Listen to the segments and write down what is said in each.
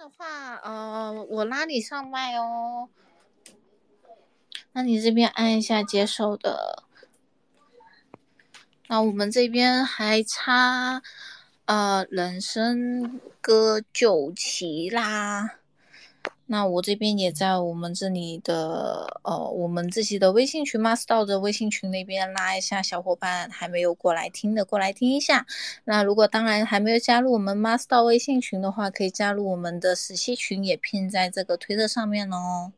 的话，呃，我拉你上麦哦。那你这边按一下接受的。那我们这边还差，呃，人生歌九齐啦。那我这边也在我们这里的，呃，我们自己的微信群 Master 的微信群那边拉一下小伙伴，还没有过来听的过来听一下。那如果当然还没有加入我们 Master 微信群的话，可以加入我们的实习群，也拼在这个推特上面哦。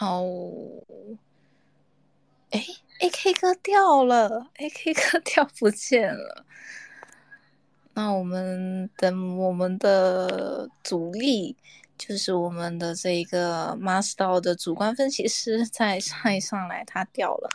好，哎，A K 哥掉了，A K 哥掉不见了。那我们等我们的主力，就是我们的这个 Master 的主观分析师再上一上来，他掉了。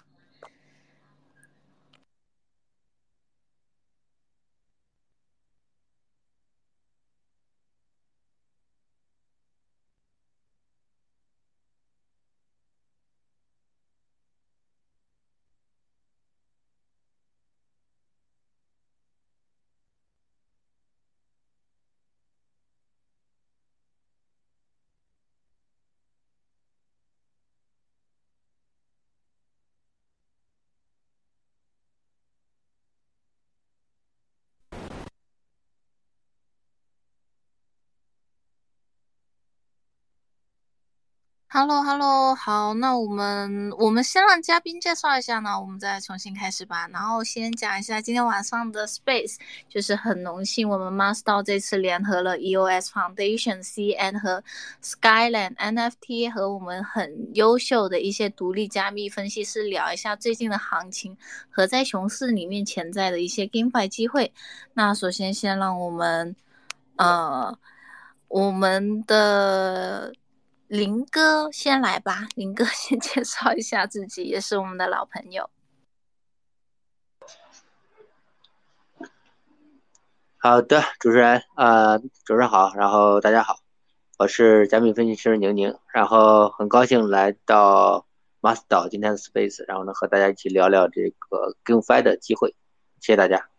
Hello，Hello，好，那我们我们先让嘉宾介绍一下呢，我们再重新开始吧。然后先讲一下今天晚上的 Space，就是很荣幸我们 Master 这次联合了 EOS Foundation、CN 和 Skyland NFT 和我们很优秀的一些独立加密分析师聊一下最近的行情和在熊市里面潜在的一些 GameFi 机会。那首先先让我们，呃，我们的。林哥先来吧，林哥 先介绍一下自己，也是我们的老朋友。好的，主持人，呃，主持人好，然后大家好，我是加密分析师宁宁，然后很高兴来到 Master 今天的 Space，然后呢和大家一起聊聊这个 GameFi 的机会，谢谢大家。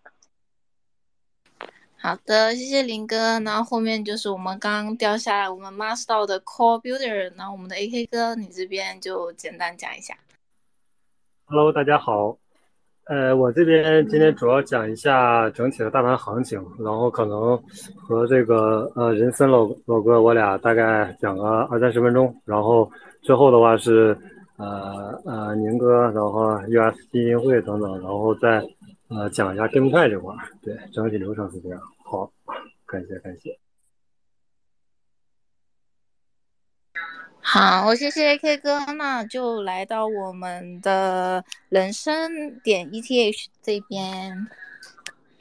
好的，谢谢林哥。然后后面就是我们刚刚掉下来，我们 Master 的 Core Builder。然后我们的 AK 哥，你这边就简单讲一下。Hello，大家好。呃，我这边今天主要讲一下整体的大盘行情，然后可能和这个呃人森老老哥我俩大概讲个二三十分钟。然后最后的话是呃呃宁哥，然后 US 基金会等等，然后再呃讲一下正派这块儿。对，整体流程是这样。好，感谢感谢。好，谢谢 AK 哥，那就来到我们的人生点 ETH 这边。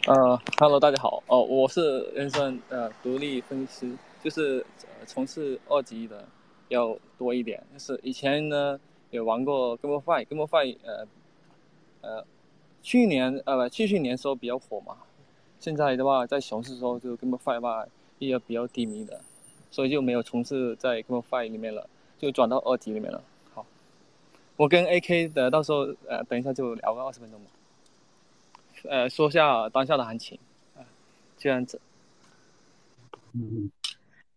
呃，Hello，大家好，哦，我是人生呃独立分析师，就是从事二级的要多一点。就是以前呢也玩过 GameFi，GameFi 呃呃去年呃不去去年时候比较火嘛。现在的话，在熊市时候就 GameFi 吧，也比较低迷的，所以就没有从事在 GameFi 里面了，就转到二级里面了。好，我跟 AK 的到时候呃，等一下就聊个二十分钟吧，呃，说下当下的行情，啊，这样子。嗯，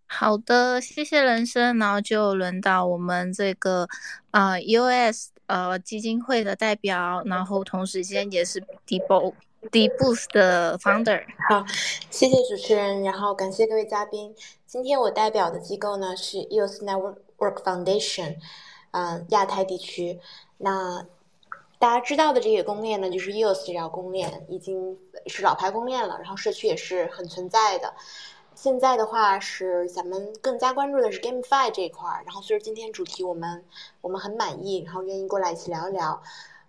好的，谢谢人生，然后就轮到我们这个啊 US 呃基金会的代表，然后同时间也是 Debo。The Boost 的 Founder，好，谢谢主持人，然后感谢各位嘉宾。今天我代表的机构呢是 EOS Network Foundation，嗯，亚太地区。那大家知道的这个公链呢，就是 EOS 这条公链已经是老牌公链了，然后社区也是很存在的。现在的话是咱们更加关注的是 GameFi 这一块儿，然后所以今天主题我们我们很满意，然后愿意过来一起聊一聊。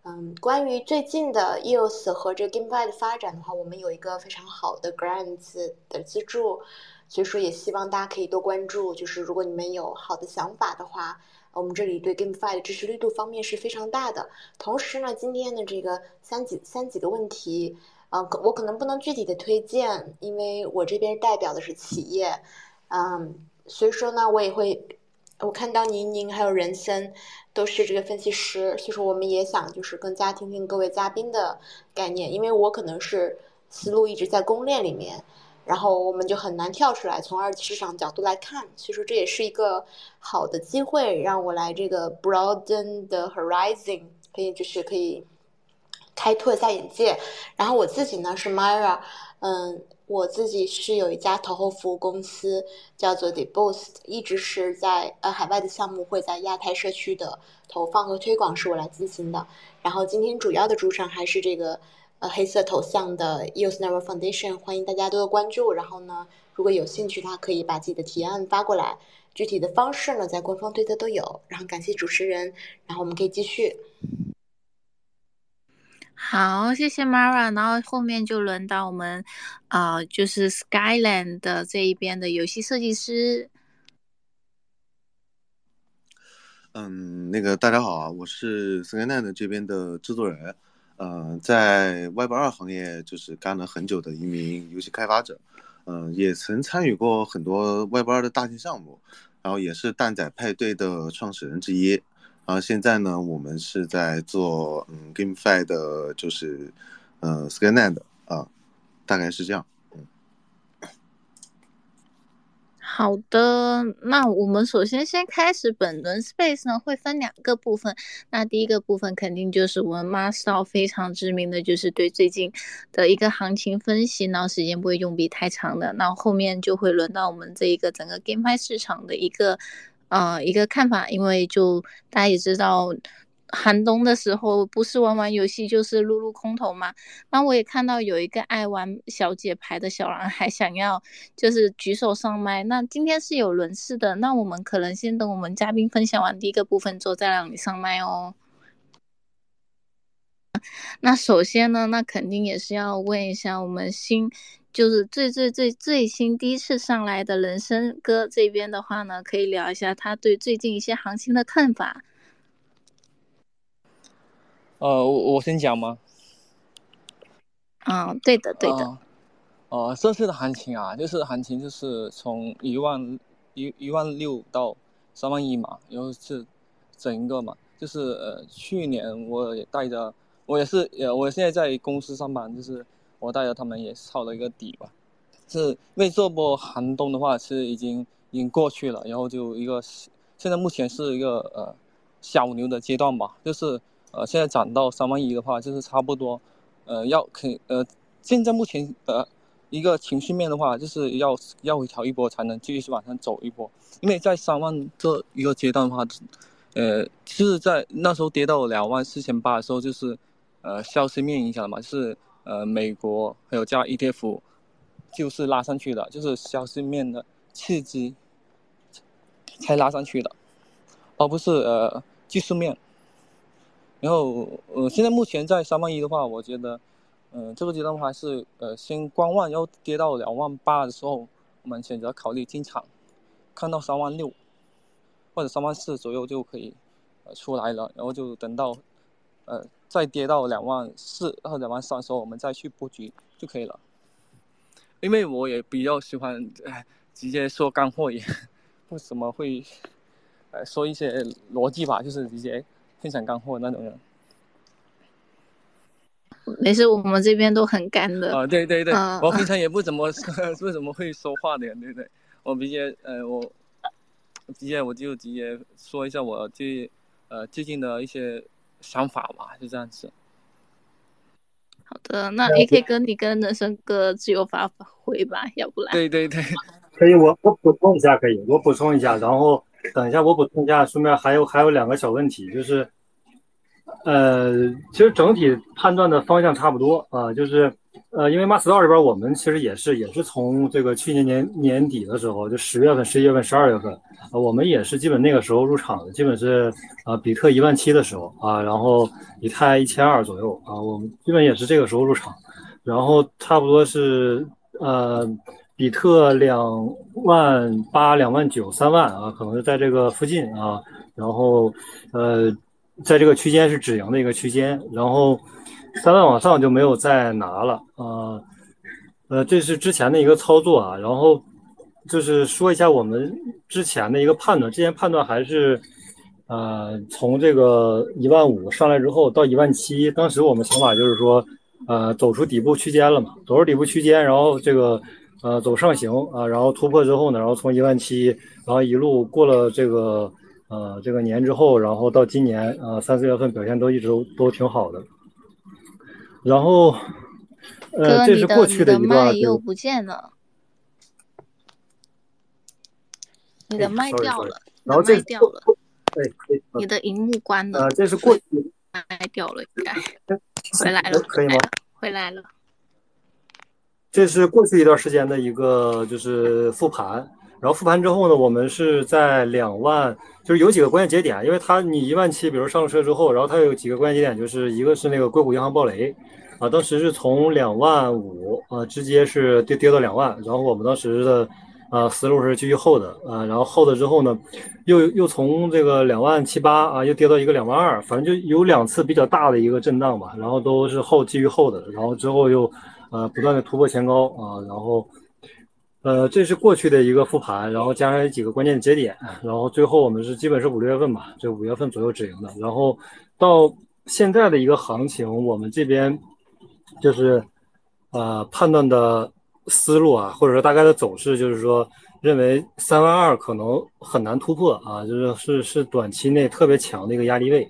嗯，关于最近的 EOS 和这 GameFi 的发展的话，我们有一个非常好的 Grants 的资助，所以说也希望大家可以多关注。就是如果你们有好的想法的话，我们这里对 GameFi 的支持力度方面是非常大的。同时呢，今天的这个三几三几个问题，呃，我可能不能具体的推荐，因为我这边代表的是企业，嗯，所以说呢，我也会，我看到宁宁还有人森都是这个分析师，所以说我们也想就是更加听听各位嘉宾的概念，因为我可能是思路一直在公链里面。然后我们就很难跳出来，从二级市场角度来看，所以说这也是一个好的机会，让我来这个 broaden the horizon，可以就是可以开拓一下眼界。然后我自己呢是 Myra，嗯，我自己是有一家投后服务公司叫做 Deboost，一直是在呃海外的项目会在亚太社区的投放和推广是我来进行的。然后今天主要的主场还是这个。呃，黑色头像的 EOS Never Foundation，欢迎大家多多关注。然后呢，如果有兴趣，他可以把自己的提案发过来。具体的方式呢，在官方推特都有。然后感谢主持人，然后我们可以继续。好，谢谢 Mara。然后后面就轮到我们，啊，就是 Skyland 的这一边的游戏设计师。嗯，那个大家好啊，我是 Skyland 这边的制作人。嗯，在 Web 二行业就是干了很久的一名游戏开发者，嗯，也曾参与过很多 Web 二的大型项目，然后也是蛋仔派对的创始人之一，然后现在呢，我们是在做嗯 GameFi 的，就是呃 ScanNet 啊，大概是这样。好的，那我们首先先开始本轮 space 呢，会分两个部分。那第一个部分肯定就是我们 master 非常知名的就是对最近的一个行情分析，然后时间不会用笔太长的。那后面就会轮到我们这一个整个 GameFi 市场的一个呃一个看法，因为就大家也知道。寒冬的时候，不是玩玩游戏就是撸撸空投嘛。那我也看到有一个爱玩小姐牌的小男孩想要就是举手上麦。那今天是有轮次的，那我们可能先等我们嘉宾分享完第一个部分之后再让你上麦哦。那首先呢，那肯定也是要问一下我们新就是最最最最新第一次上来的人生哥这边的话呢，可以聊一下他对最近一些行情的看法。呃，我我先讲吗？啊，对的，对的。呃，这次的行情啊，就是行情就是从一万一一万六到三万一嘛，然后是整一个嘛，就是呃，去年我也带着，我也是呃，我现在在公司上班，就是我带着他们也抄了一个底吧，是因为这波寒冬的话是已经已经过去了，然后就一个现在目前是一个呃小牛的阶段吧，就是。呃，现在涨到三万一的话，就是差不多，呃，要肯呃，现在目前呃一个情绪面的话，就是要要回调一波才能继续往上走一波，因为在三万这一个阶段的话，呃，就是在那时候跌到两万四千八的时候，就是呃消息面影响了嘛，就是呃美国还有加 ETF，就是拉上去的，就是消息面的刺激才拉上去的，而不是呃技术面。然后，呃，现在目前在三万一的话，我觉得，嗯，这个阶段的话是，呃，先观望，然后跌到两万八的时候，我们选择考虑进场，看到三万六或者三万四左右就可以，出来了，然后就等到，呃，再跌到两万四或两万三的时候，我们再去布局就可以了。因为我也比较喜欢，哎，直接说干货，也 不怎么会，呃，说一些逻辑吧，就是直接。分享干货那种人，没事，我们这边都很干的。啊，对对对，我平常也不怎么 不怎么会说话的，对不对？我直接呃，我直接我就直接说一下我最呃最近的一些想法吧，就这样子。好的，那 AK 哥，你跟人生哥自由发挥吧，要不然。对对对，可以，我我补充一下，可以，我补充一下，然后。等一下，我补充一下，顺便还有还有两个小问题，就是，呃，其实整体判断的方向差不多啊，就是，呃，因为 m a s 这边我们其实也是也是从这个去年年年底的时候，就十月份、十一月份、十二月份，啊，我们也是基本那个时候入场的，基本是啊，比特一万七的时候啊，然后以太一千二左右啊，我们基本也是这个时候入场，然后差不多是呃。比特两万八、两万九、三万啊，可能是在这个附近啊。然后呃，在这个区间是止盈的一个区间，然后三万往上就没有再拿了啊。呃，这是之前的一个操作啊，然后就是说一下我们之前的一个判断，之前判断还是呃从这个一万五上来之后到一万七，当时我们想法就是说呃走出底部区间了嘛，走出底部区间，然后这个。呃，走上行啊，然后突破之后呢，然后从一万七，然后一路过了这个呃这个年之后，然后到今年啊三四月份表现都一直都挺好的。然后呃，这是过去的一段。又不见了，你的麦掉了，然后这掉了，对，你的荧幕关了。呃，这是过去麦掉了，应该 回来了，可以吗？回来了。这是过去一段时间的一个就是复盘，然后复盘之后呢，我们是在两万，就是有几个关键节点，因为它你一万七，比如上车之后，然后它有几个关键节点，就是一个是那个硅谷银行暴雷，啊，当时是从两万五啊直接是跌跌到两万，然后我们当时的啊思路是继续 hold 啊，然后 hold 之后呢，又又从这个两万七八啊又跌到一个两万二，反正就有两次比较大的一个震荡吧，然后都是 hold 继续 hold 的，然后之后又。呃，不断的突破前高啊，然后，呃，这是过去的一个复盘，然后加上几个关键节点，然后最后我们是基本是五六月份吧，就五月份左右止盈的，然后到现在的一个行情，我们这边就是呃判断的思路啊，或者说大概的走势，就是说认为三万二可能很难突破啊，就是是是短期内特别强的一个压力位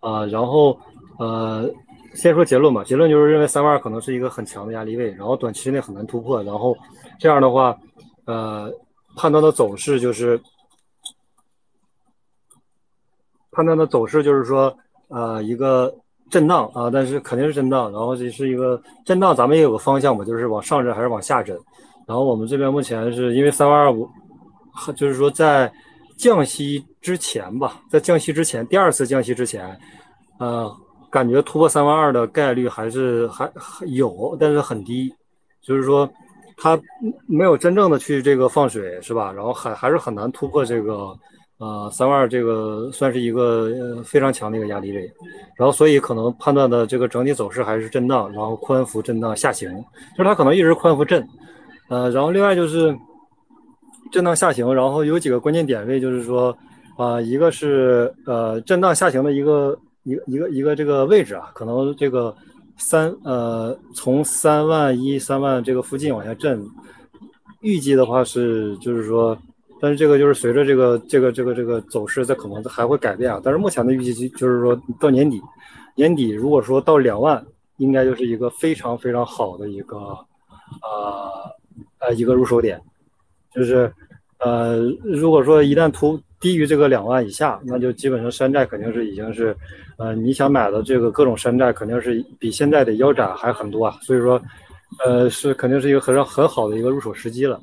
啊，然后呃。先说结论吧，结论就是认为三万二可能是一个很强的压力位，然后短期内很难突破，然后这样的话，呃，判断的走势就是判断的走势就是说，呃，一个震荡啊，但是肯定是震荡，然后这是一个震荡，咱们也有个方向嘛，就是往上震还是往下震，然后我们这边目前是因为三万二五，就是说在降息之前吧，在降息之前，第二次降息之前，呃。感觉突破三万二的概率还是还有，但是很低，就是说它没有真正的去这个放水，是吧？然后还还是很难突破这个呃三万二这个算是一个非常强的一个压力位，然后所以可能判断的这个整体走势还是震荡，然后宽幅震荡下行，就是它可能一直宽幅震，呃，然后另外就是震荡下行，然后有几个关键点位，就是说啊，一个是呃震荡下行的一个。一个一个一个这个位置啊，可能这个三呃从三万一三万这个附近往下震，预计的话是就是说，但是这个就是随着这个这个这个这个走势在可能还会改变啊。但是目前的预计就是说到年底，年底如果说到两万，应该就是一个非常非常好的一个呃呃一个入手点，就是呃如果说一旦突。低于这个两万以下，那就基本上山寨肯定是已经是，呃，你想买的这个各种山寨肯定是比现在的腰斩还很多啊，所以说，呃，是肯定是一个很很好的一个入手时机了，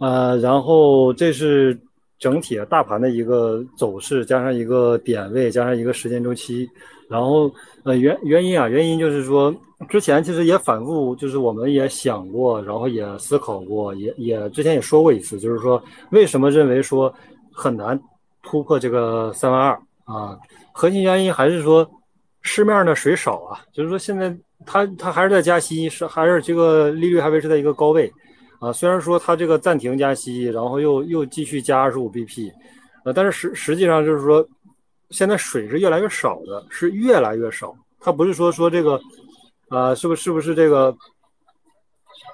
呃，然后这是整体大盘的一个走势，加上一个点位，加上一个时间周期，然后呃原原因啊，原因就是说之前其实也反复，就是我们也想过，然后也思考过，也也之前也说过一次，就是说为什么认为说。很难突破这个三万二啊，核心原因还是说市面的水少啊，就是说现在它它还是在加息，是还是这个利率还维持在一个高位啊。虽然说它这个暂停加息，然后又又继续加二十五 BP，呃，但是实实际上就是说现在水是越来越少的，是越来越少。它不是说说这个啊，是不是不是这个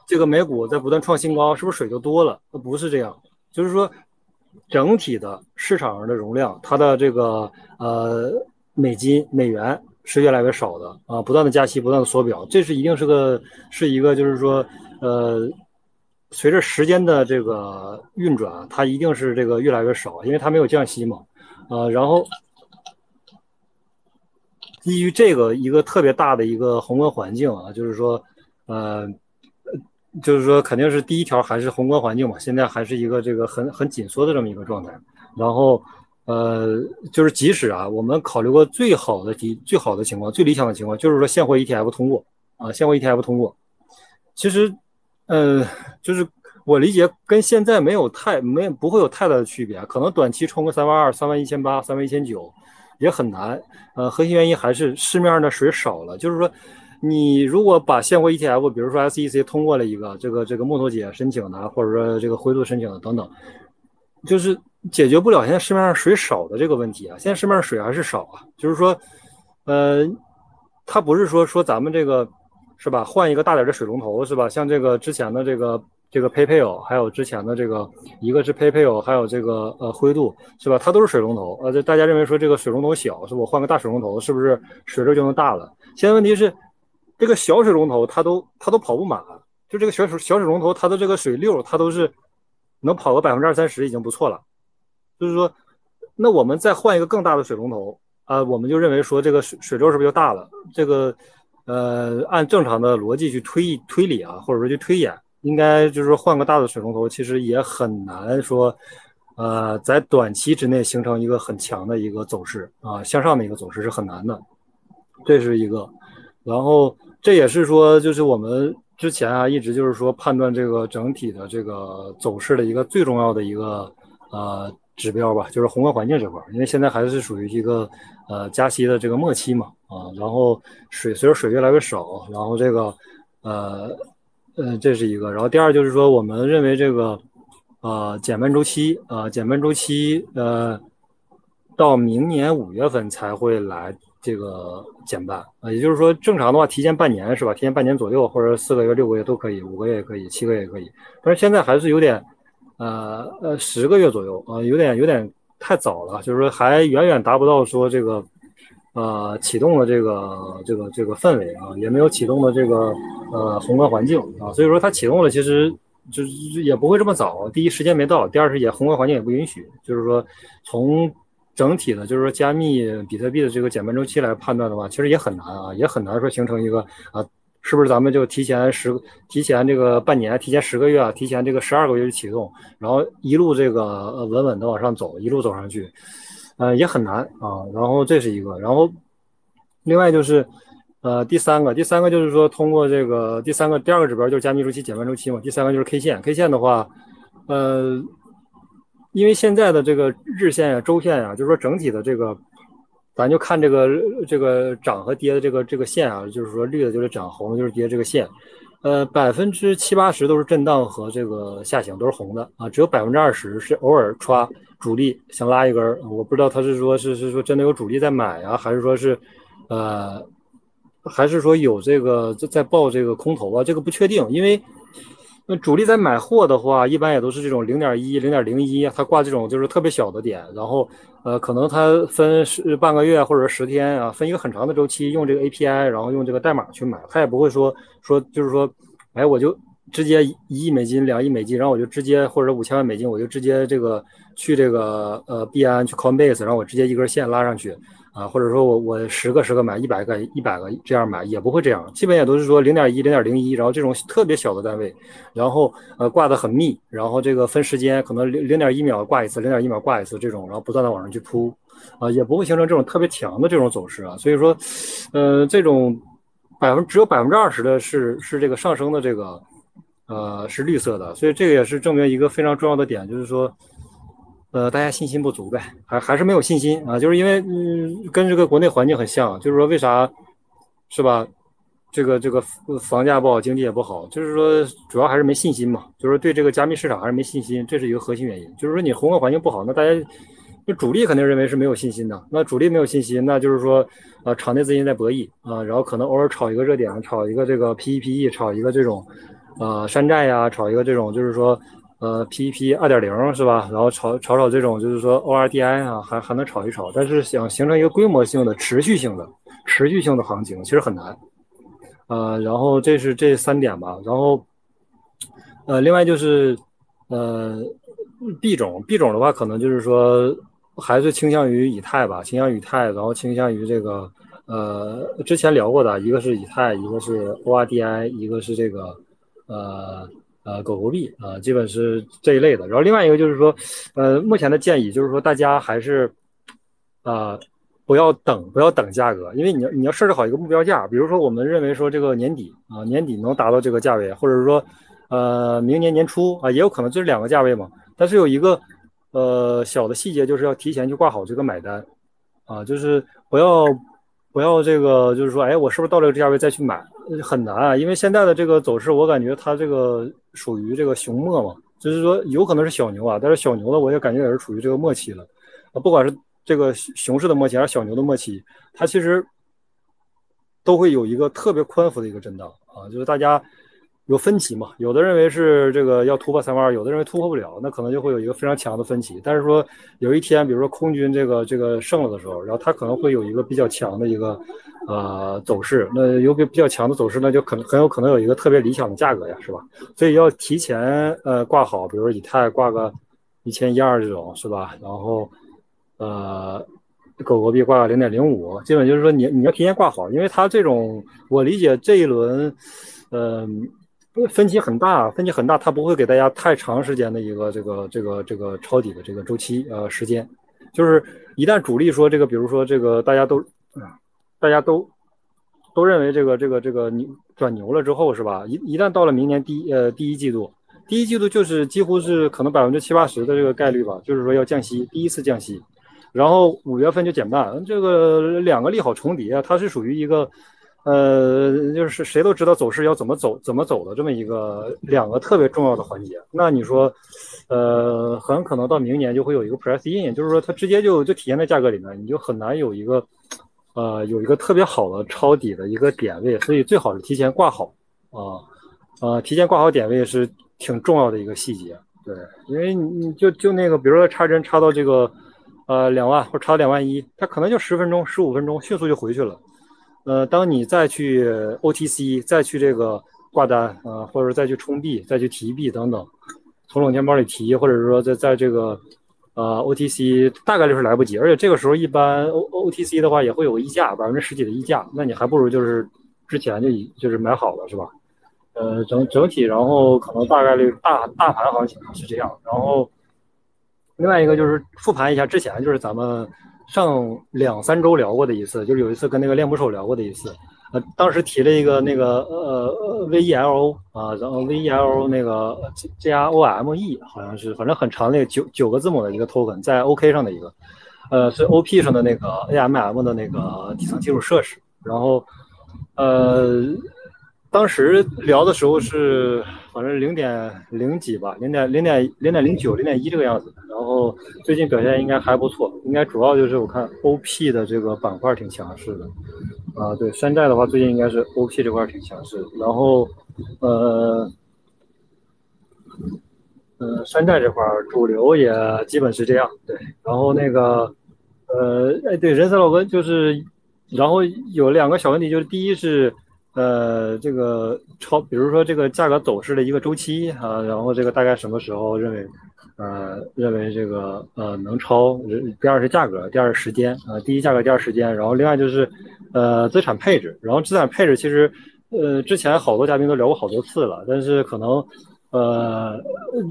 这个美股在不断创新高，是不是水就多了？它不是这样，就是说。整体的市场上的容量，它的这个呃美金美元是越来越少的啊，不断的加息，不断的缩表，这是一定是个是一个就是说呃，随着时间的这个运转，它一定是这个越来越少，因为它没有降息嘛，呃，然后基于这个一个特别大的一个宏观环境啊，就是说呃。就是说，肯定是第一条还是宏观环境嘛，现在还是一个这个很很紧缩的这么一个状态。然后，呃，就是即使啊，我们考虑过最好的第最好的情况、最理想的情况，就是说现货 ETF 通过啊，现货 ETF 通过。其实，呃，就是我理解跟现在没有太没不会有太大的区别，可能短期冲个三万二、三万一千八、三万一千九也很难。呃，核心原因还是市面上的水少了，就是说。你如果把现货 ETF，比如说 SEC 通过了一个这个这个木头姐申请的，或者说这个灰度申请的等等，就是解决不了现在市面上水少的这个问题啊。现在市面上水还是少啊，就是说，呃，它不是说说咱们这个是吧，换一个大点的水龙头是吧？像这个之前的这个这个 PayPal，还有之前的这个一个是 PayPal，还有这个呃灰度是吧？它都是水龙头，呃，这大家认为说这个水龙头小，是我换个大水龙头是不是水流就能大了？现在问题是。这个小水龙头它都它都跑不满，就这个小水小水龙头它的这个水溜它都是能跑个百分之二三十已经不错了。就是说，那我们再换一个更大的水龙头啊，我们就认为说这个水水流是不是就大了？这个呃，按正常的逻辑去推推理啊，或者说去推演，应该就是说换个大的水龙头，其实也很难说呃在短期之内形成一个很强的一个走势啊，向上的一个走势是很难的，这是一个。然后这也是说，就是我们之前啊，一直就是说判断这个整体的这个走势的一个最重要的一个呃指标吧，就是宏观环境这块。因为现在还是属于一个呃加息的这个末期嘛，啊，然后水随着水越来越少，然后这个呃呃这是一个。然后第二就是说，我们认为这个呃减半周期啊，减半周期呃到明年五月份才会来。这个减半啊，也就是说，正常的话提前半年是吧？提前半年左右，或者四个月、六个月都可以，五个月也可以，七个月也可以。但是现在还是有点，呃呃，十个月左右啊，有点有点太早了，就是说还远远达不到说这个，呃，启动的这个这个这个氛围啊，也没有启动的这个呃宏观环境啊，所以说它启动了，其实就是也不会这么早。第一，时间没到；第二是也宏观环境也不允许，就是说从。整体的，就是说加密比特币的这个减半周期来判断的话，其实也很难啊，也很难说形成一个啊，是不是咱们就提前十提前这个半年，提前十个月啊，提前这个十二个月就启动，然后一路这个稳稳的往上走，一路走上去，呃，也很难啊。然后这是一个，然后另外就是呃第三个，第三个就是说通过这个第三个第二个指标就是加密周期减半周期嘛，第三个就是 K 线，K 线的话，呃。因为现在的这个日线呀、周线呀，就是说整体的这个，咱就看这个这个涨和跌的这个这个线啊，就是说绿的就是涨，红的就是跌这个线，呃，百分之七八十都是震荡和这个下行，都是红的啊，只有百分之二十是偶尔歘主力想拉一根儿，我不知道他是说是是说真的有主力在买啊，还是说是，呃，还是说有这个在在报这个空头啊，这个不确定，因为。那主力在买货的话，一般也都是这种零点一、零点零一，它挂这种就是特别小的点，然后呃，可能它分是半个月或者十天啊，分一个很长的周期，用这个 API，然后用这个代码去买，它也不会说说就是说，哎，我就直接一亿美金、两亿美金，然后我就直接或者五千万美金，我就直接这个去这个呃币安去 Coinbase，然后我直接一根线拉上去。啊，或者说我我十个十个买一百个一百个这样买也不会这样，基本也都是说零点一零点零一，然后这种特别小的单位，然后呃挂的很密，然后这个分时间可能零零点一秒挂一次，零点一秒挂一次这种，然后不断的往上去铺，啊也不会形成这种特别强的这种走势啊，所以说，呃这种百分只有百分之二十的是是这个上升的这个呃是绿色的，所以这个也是证明一个非常重要的点，就是说。呃，大家信心不足呗，还还是没有信心啊，就是因为嗯，跟这个国内环境很像，就是说为啥，是吧？这个这个房价不好，经济也不好，就是说主要还是没信心嘛，就是对这个加密市场还是没信心，这是一个核心原因。就是说你宏观环境不好，那大家那主力肯定认为是没有信心的，那主力没有信心，那就是说啊，场内资金在博弈啊，然后可能偶尔炒一个热点，炒一个这个 PEPE，炒一个这种呃山寨呀，炒一个这种就是说。呃，P E P 二点零是吧？然后炒炒炒这种，就是说 O R D I 啊，还还能炒一炒。但是想形成一个规模性的、持续性的、持续性的行情，其实很难。呃，然后这是这三点吧。然后，呃，另外就是呃币种，币种的话，可能就是说还是倾向于以太吧，倾向于以太，然后倾向于这个呃之前聊过的一个是以太，一个是 O R D I，一个是这个呃。呃，狗狗币啊，基本是这一类的。然后另外一个就是说，呃，目前的建议就是说，大家还是啊，不要等，不要等价格，因为你要你要设置好一个目标价。比如说，我们认为说这个年底啊，年底能达到这个价位，或者是说，呃，明年年初啊，也有可能就是两个价位嘛。但是有一个呃小的细节，就是要提前去挂好这个买单啊，就是不要不要这个，就是说，哎，我是不是到这个价位再去买？很难啊，因为现在的这个走势，我感觉它这个属于这个熊末嘛，就是说有可能是小牛啊，但是小牛的我也感觉也是处于这个末期了啊，不管是这个熊市的末期还是小牛的末期，它其实都会有一个特别宽幅的一个震荡啊，就是大家。有分歧嘛？有的认为是这个要突破三万二，有的认为突破不了，那可能就会有一个非常强的分歧。但是说有一天，比如说空军这个这个胜了的时候，然后它可能会有一个比较强的一个呃走势。那有比比较强的走势，那就可能很有可能有一个特别理想的价格呀，是吧？所以要提前呃挂好，比如说以太挂个一千一二这种，是吧？然后呃狗狗币挂零点零五，基本就是说你你要提前挂好，因为它这种我理解这一轮嗯。分歧很大，分歧很大，它不会给大家太长时间的一个这个这个这个抄底的这个周期呃时间，就是一旦主力说这个，比如说这个大家都啊，大家都都认为这个这个这个牛转牛了之后是吧？一一旦到了明年第一呃第一季度，第一季度就是几乎是可能百分之七八十的这个概率吧，就是说要降息，第一次降息，然后五月份就减半，这个两个利好重叠啊，它是属于一个。呃，就是谁都知道走势要怎么走，怎么走的这么一个两个特别重要的环节。那你说，呃，很可能到明年就会有一个 price in，就是说它直接就就体现在价格里面，你就很难有一个，呃，有一个特别好的抄底的一个点位。所以最好是提前挂好啊，呃，提前挂好点位是挺重要的一个细节。对，因为你就就那个，比如说插针插到这个，呃，两万或者插到两万一，它可能就十分钟、十五分钟，迅速就回去了。呃，当你再去 OTC，再去这个挂单啊，或者再去充币、再去提币等等，从冷钱包里提，或者说在在这个呃 OTC，大概率是来不及。而且这个时候一般 O OTC 的话也会有溢价，百分之十几的溢价，那你还不如就是之前就已就是买好了，是吧？呃，整整体，然后可能大概率大大盘行情是这样。然后另外一个就是复盘一下之前，就是咱们。上两三周聊过的一次，就是有一次跟那个练捕手聊过的一次，呃，当时提了一个那个呃 V E L O 啊，然后 V E L O 那个 J R O M E 好像是，反正很长那个九九个字母的一个 token，在 O K 上的一个，呃，是 O P 上的那个 A M M 的那个底层基础设施，然后呃。当时聊的时候是，反正零点零几吧，零点零点零点零九、零点一这个样子。然后最近表现应该还不错，应该主要就是我看 OP 的这个板块挺强势的。啊，对，山寨的话最近应该是 OP 这块挺强势。然后，呃，呃，山寨这块主流也基本是这样。对，然后那个，呃，哎，对，人参老哥就是，然后有两个小问题，就是第一是。呃，这个超，比如说这个价格走势的一个周期啊，然后这个大概什么时候认为，呃，认为这个呃能超？第二是价格，第二是时间啊。第一价格，第二时间，然后另外就是呃资产配置。然后资产配置其实呃之前好多嘉宾都聊过好多次了，但是可能呃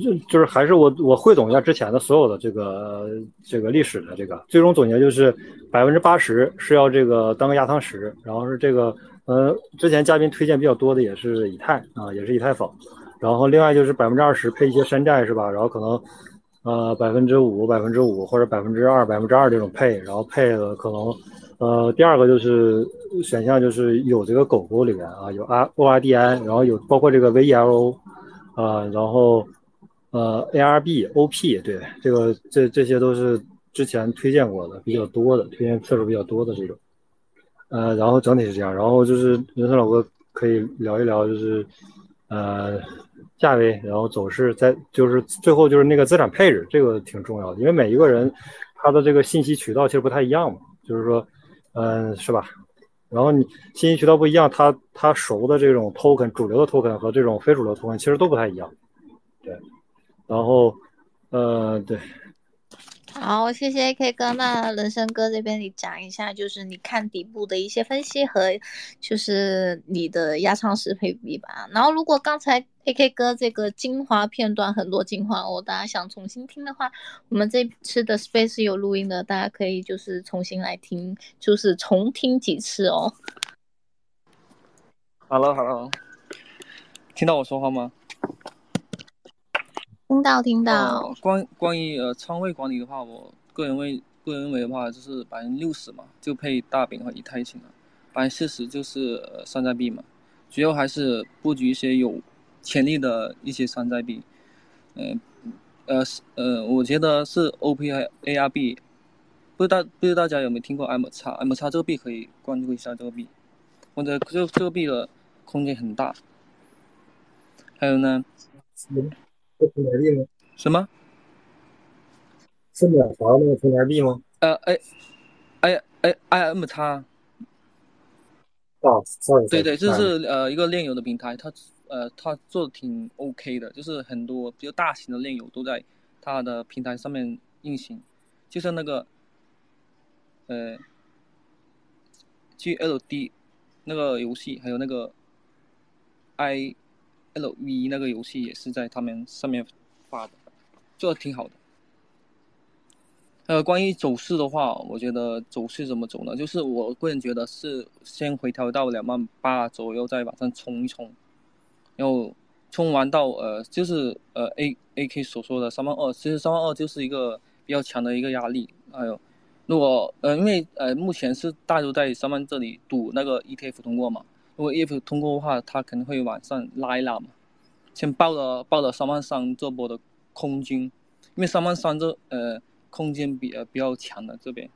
就就是还是我我汇总一下之前的所有的这个这个历史的这个最终总结就是百分之八十是要这个当个压舱石，然后是这个。呃，之前嘉宾推荐比较多的也是以太啊，也是以太坊，然后另外就是百分之二十配一些山寨是吧？然后可能呃百分之五、百分之五或者百分之二、百分之二这种配，然后配的可能呃第二个就是选项就是有这个狗狗里面啊有 R O R D I，然后有包括这个 V E L O 啊，然后呃 A R B O P 对这个这这些都是之前推荐过的比较多的，推荐次数比较多的这种。呃，然后整体是这样，然后就是人生老哥可以聊一聊，就是呃价位，然后走势，在就是最后就是那个资产配置，这个挺重要的，因为每一个人他的这个信息渠道其实不太一样嘛，就是说，嗯，是吧？然后你信息渠道不一样，他他熟的这种 token 主流的 token 和这种非主流 token 其实都不太一样，对，然后呃对。好，谢谢 AK 哥。那人生哥这边你讲一下，就是你看底部的一些分析和就是你的压舱石配比吧。然后如果刚才 AK 哥这个精华片段很多精华我，大家想重新听的话，我们这次的 Space 有录音的，大家可以就是重新来听，就是重听几次哦。Hello，Hello，听到我说话吗？听到听到。呃关关于呃仓位管理的话，我个人为个人认为的话，就是百分之六十嘛，就配大饼和以太坊了，百分之四十就是呃山寨币嘛，主要还是布局一些有潜力的一些山寨币，嗯呃是呃，我觉得是 OP 和 ARB，不知道不知道大家有没有听过 M 叉 M 叉这个币可以关注一下这个币，我觉得这这个币的空间很大。还有呢，是平台币吗？什么？是秒杀那个平台币吗？呃，哎，哎哎，I M 叉，哦，sorry，对对，这是呃一个链游的平台，它呃它做的挺 OK 的，就是很多比较大型的链游都在它的平台上面运行，就像那个呃 GLD 那个游戏，还有那个 I LV 那个游戏也是在他们上面发的，做的挺好的。呃，关于走势的话，我觉得走势怎么走呢？就是我个人觉得是先回调到两万八左右，再往上冲一冲，然后冲完到呃，就是呃 A A K 所说的三万二，其实三万二就是一个比较强的一个压力。还有，如果呃，因为呃目前是大家都在三万这里赌那个 ETF 通过嘛，如果 ETF 通过的话，它肯定会往上拉一拉嘛。先报了报了三万三这波的空军，因为三万三这呃。空间比呃比较强的这边，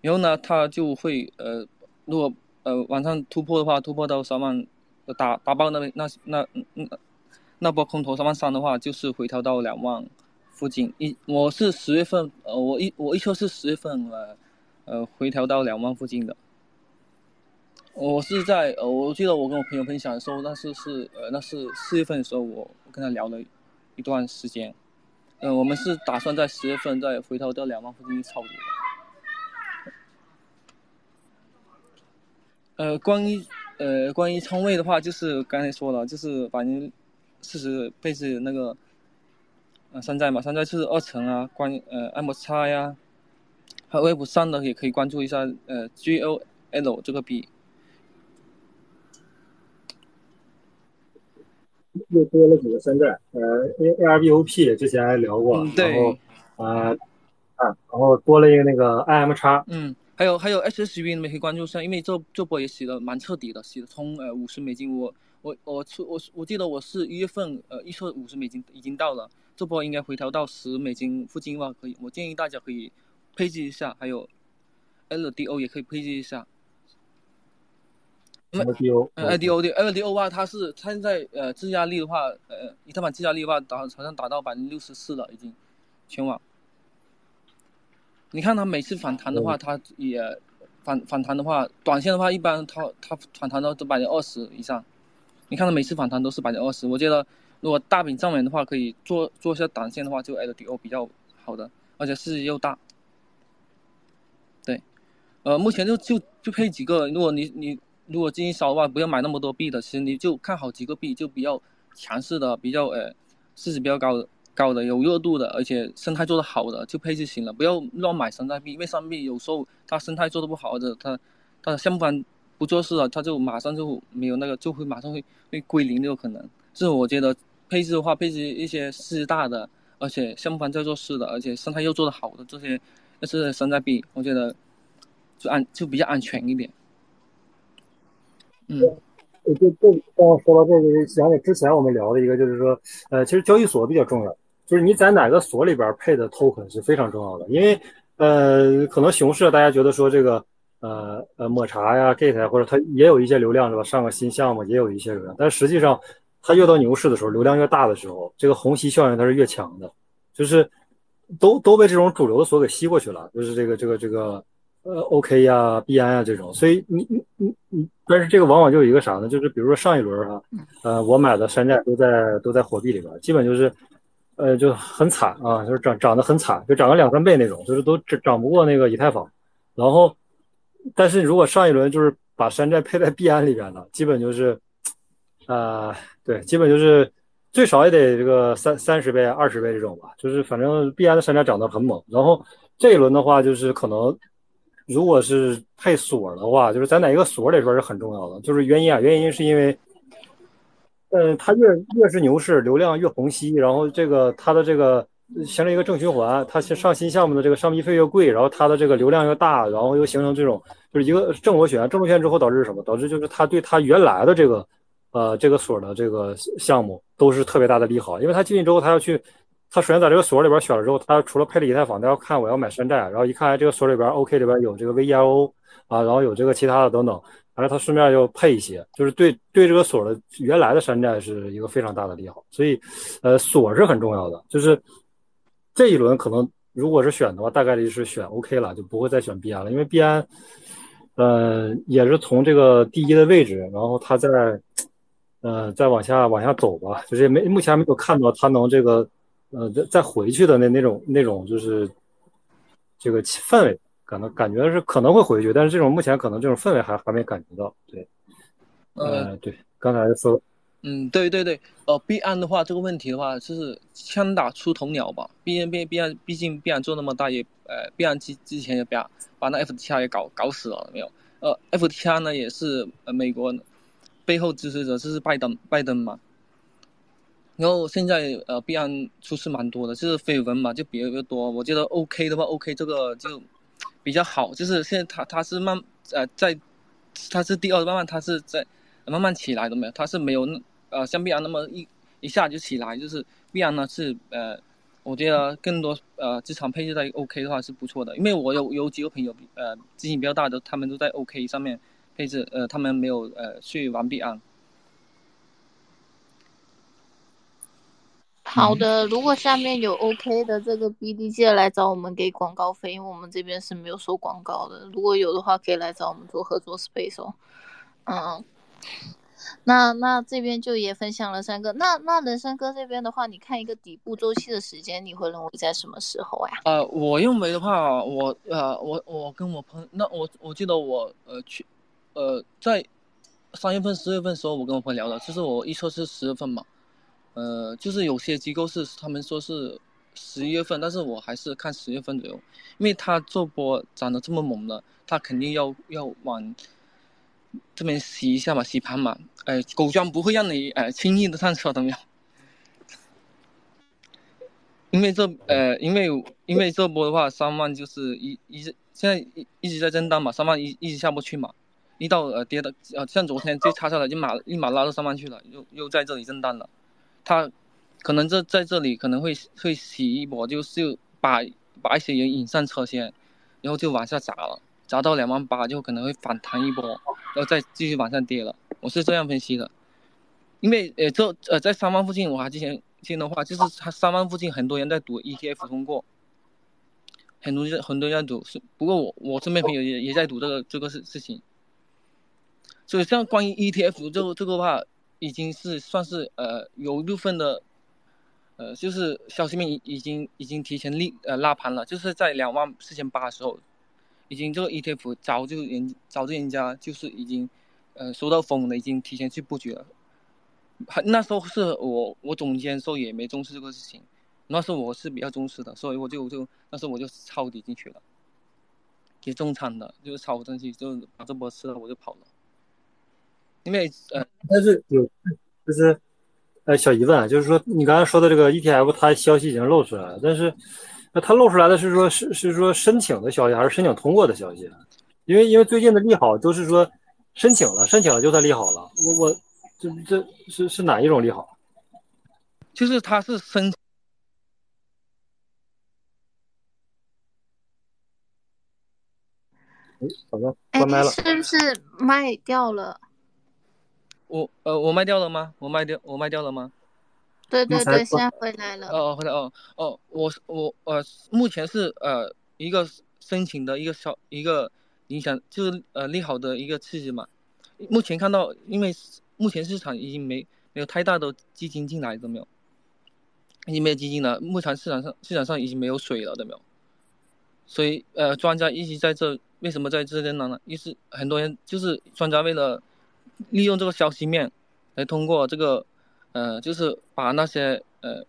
然后呢，它就会呃，如果呃往上突破的话，突破到三万，打打爆那边那那那那波空头三万三的话，就是回调到两万附近。一我是十月份呃，我一我一说是十月份呃呃回调到两万附近的。我是在呃，我记得我跟我朋友分享的时候，那是是呃那是四月份的时候，我我跟他聊了一段时间。嗯，我们是打算在十月份再回头到两万附近去抄底。呃，关于呃关于仓位的话，就是刚才说了，就是百分之四十配置那个呃山寨嘛，山寨是二层啊，关呃 M 叉呀，还有微博上的也可以关注一下呃 G O L 这个币。又多了几个山寨，呃，A A R B O P 之前还聊过，嗯然后对，啊啊，然后多了一个那个 I M 叉，嗯，还有还有 S S V 你们可以关注一下，因为这这波也洗的蛮彻底的，洗的从呃五十美金，我我我出我我记得我是一月份呃预测五十美金已经到了，这波应该回调到十美金附近的话可以，我建议大家可以配置一下，还有 L D O 也可以配置一下。L D O，呃 L D O 的 L D O 的话，它是它现在呃质押率的话，呃以太坊质押率的话达好像达到百分之六十四了已经，全网。你看它每次反弹的话，它也反反弹的话，短线的话一般它它反弹到都百分之二十以上。你看它每次反弹都是百分之二十，我觉得如果大饼站稳的话，可以做做一下短线的话，就 L D O 比较好的，而且市值又大。对，呃，目前就就就配几个，如果你你如果资金少的话，不要买那么多币的，其实你就看好几个币，就比较强势的，比较呃市值比较高的。高的有热度的，而且生态做得好的就配置行了，不要乱买山寨币，因为山寨币有时候它生态做得不好的，它它的项目方不做事了，它就马上就没有那个，就会马上会会归零的有可能。这是我觉得配置的话，配置一些市值大的，而且项目方在做事的，而且生态又做得好的这些，这是山寨币，我觉得就安就比较安全一点。嗯。就就刚刚说到这个，想起之前我们聊的一个，就是说，呃，其实交易所比较重要，就是你在哪个所里边配的 token 是非常重要的，因为呃，可能熊市大家觉得说这个呃呃抹茶呀、Gate 呀，或者它也有一些流量是吧？上个新项目也有一些流量，但实际上它越到牛市的时候，流量越大的时候，这个虹吸效应它是越强的，就是都都被这种主流的所给吸过去了，就是这个这个这个。呃，OK 呀、币安呀这种，所以你你你你，但是这个往往就有一个啥呢？就是比如说上一轮哈，呃，我买的山寨都在都在火币里边，基本就是，呃，就很惨啊，就是涨涨得很惨，就涨个两三倍那种，就是都涨涨不过那个以太坊。然后，但是如果上一轮就是把山寨配在币安里边的，基本就是，啊、呃，对，基本就是最少也得这个三三十倍、二十倍这种吧，就是反正币安的山寨涨得很猛。然后这一轮的话，就是可能。如果是配锁的话，就是在哪一个锁里边是很重要的。就是原因啊，原因是因为，呃，它越越是牛市，流量越虹吸，然后这个它的这个形成一个正循环，它上新项目的这个上币费越贵，然后它的这个流量越大，然后又形成这种就是一个正螺旋，正螺旋之后导致什么？导致就是它对它原来的这个呃这个所的这个项目都是特别大的利好，因为它进去之后，它要去，他首先在这个所里边选了之后，他除了配了以太坊，他要看我要买山寨，然后一看这个所里边 OK 里边有这个 veo 啊，然后有这个其他的等等。而他顺便又配一些，就是对对这个锁的原来的山寨是一个非常大的利好，所以，呃，锁是很重要的。就是这一轮可能如果是选的话，大概率是选 OK 了，就不会再选 B 安了，因为 B 安，呃，也是从这个第一的位置，然后它在，呃，再往下往下走吧，就是没目前没有看到它能这个，呃，再再回去的那那种那种就是这个氛围。可能感觉是可能会回去，但是这种目前可能这种氛围还还没感觉到。对，呃，对，刚才说，嗯，对对对，呃，币安的话，这个问题的话，就是枪打出头鸟吧。币安币币安，毕竟币安做那么大，也呃，币安之之前也把把那 FTR 也搞搞死了，没有？呃，FTR 呢也是呃美国背后支持者，就是拜登拜登嘛。然后现在呃，币安出事蛮多的，就是绯闻嘛，就比较多。我觉得 OK 的话，OK 这个就。比较好，就是现在它它是慢呃在，它是第二慢慢它是在慢慢起来的没有，它是没有呃像币安那么一一下就起来，就是币安呢是呃，我觉得更多呃资产配置在 OK 的话是不错的，因为我有有几个朋友呃资金比较大的，他们都在 OK 上面配置，呃他们没有呃去玩币安。好的，如果下面有 OK 的这个 BD 界来找我们给广告费，因为我们这边是没有收广告的。如果有的话，可以来找我们做合作 space 哦。嗯，那那这边就也分享了三个。那那人生哥这边的话，你看一个底部周期的时间，你会认为在什么时候呀？呃，我认为的话，我呃我我跟我朋那我我记得我呃去呃在三月份、四月份时候，我跟我朋友聊的，就是我预测是十月份嘛。呃，就是有些机构是他们说是十一月份，但是我还是看十月份左右，因为它这波涨得这么猛了，它肯定要要往这边洗一下嘛，洗盘嘛。哎，狗庄不会让你哎轻易的上车的，没有？因为这呃，因为因为这波的话，三万就是一一直现在一一直在震荡嘛，三万一一直下不去嘛，一到呃跌的呃像昨天就差下来就马立马拉到三万去了，又又在这里震荡了。他可能这在这里可能会会洗一波，就是把把一些人引上车先，然后就往下砸了，砸到两万八就可能会反弹一波，然后再继续往上跌了。我是这样分析的，因为呃这呃在三万附近，我还之前听的话，就是他三万附近很多人在赌 ETF 通过，很多人很多人在赌，是不过我我身边朋友也也在赌这个这个事事情，所以像关于 ETF 这个这个话。已经是算是呃有一部分的，呃就是消息面已已经已经提前立呃拉盘了，就是在两万四千八的时候，已经这个 ETF 早就人早就人家就是已经呃收到风了，已经提前去布局了。还那时候是我我总监时候也没重视这个事情，那时候我是比较重视的，所以我就就那时候我就抄底进去了，也中仓的，就是抄进去就把这波吃了我就跑了。因为呃，但是有就是，呃，小疑问啊，就是说你刚才说的这个 ETF，它消息已经露出来了，但是那它露出来的是说，是是说申请的消息还是申请通过的消息？因为因为最近的利好都是说申请了，申请了就算利好了。我我这这是是哪一种利好？就是它是申，哎，好的，关麦了，是不是卖掉了？我呃，我卖掉了吗？我卖掉，我卖掉了吗？对对对，现在回来了。哦哦，回来哦哦，我我呃，目前是呃一个申请的一个小一个影响，就是呃利好的一个刺激嘛。目前看到，因为目前市场已经没没有太大的基金进来都没有，已经没有基金了。目前市场上市场上已经没有水了都没有，所以呃，专家一直在这，为什么在这边呢？一是很多人就是专家为了。利用这个消息面，来通过这个，呃，就是把那些呃，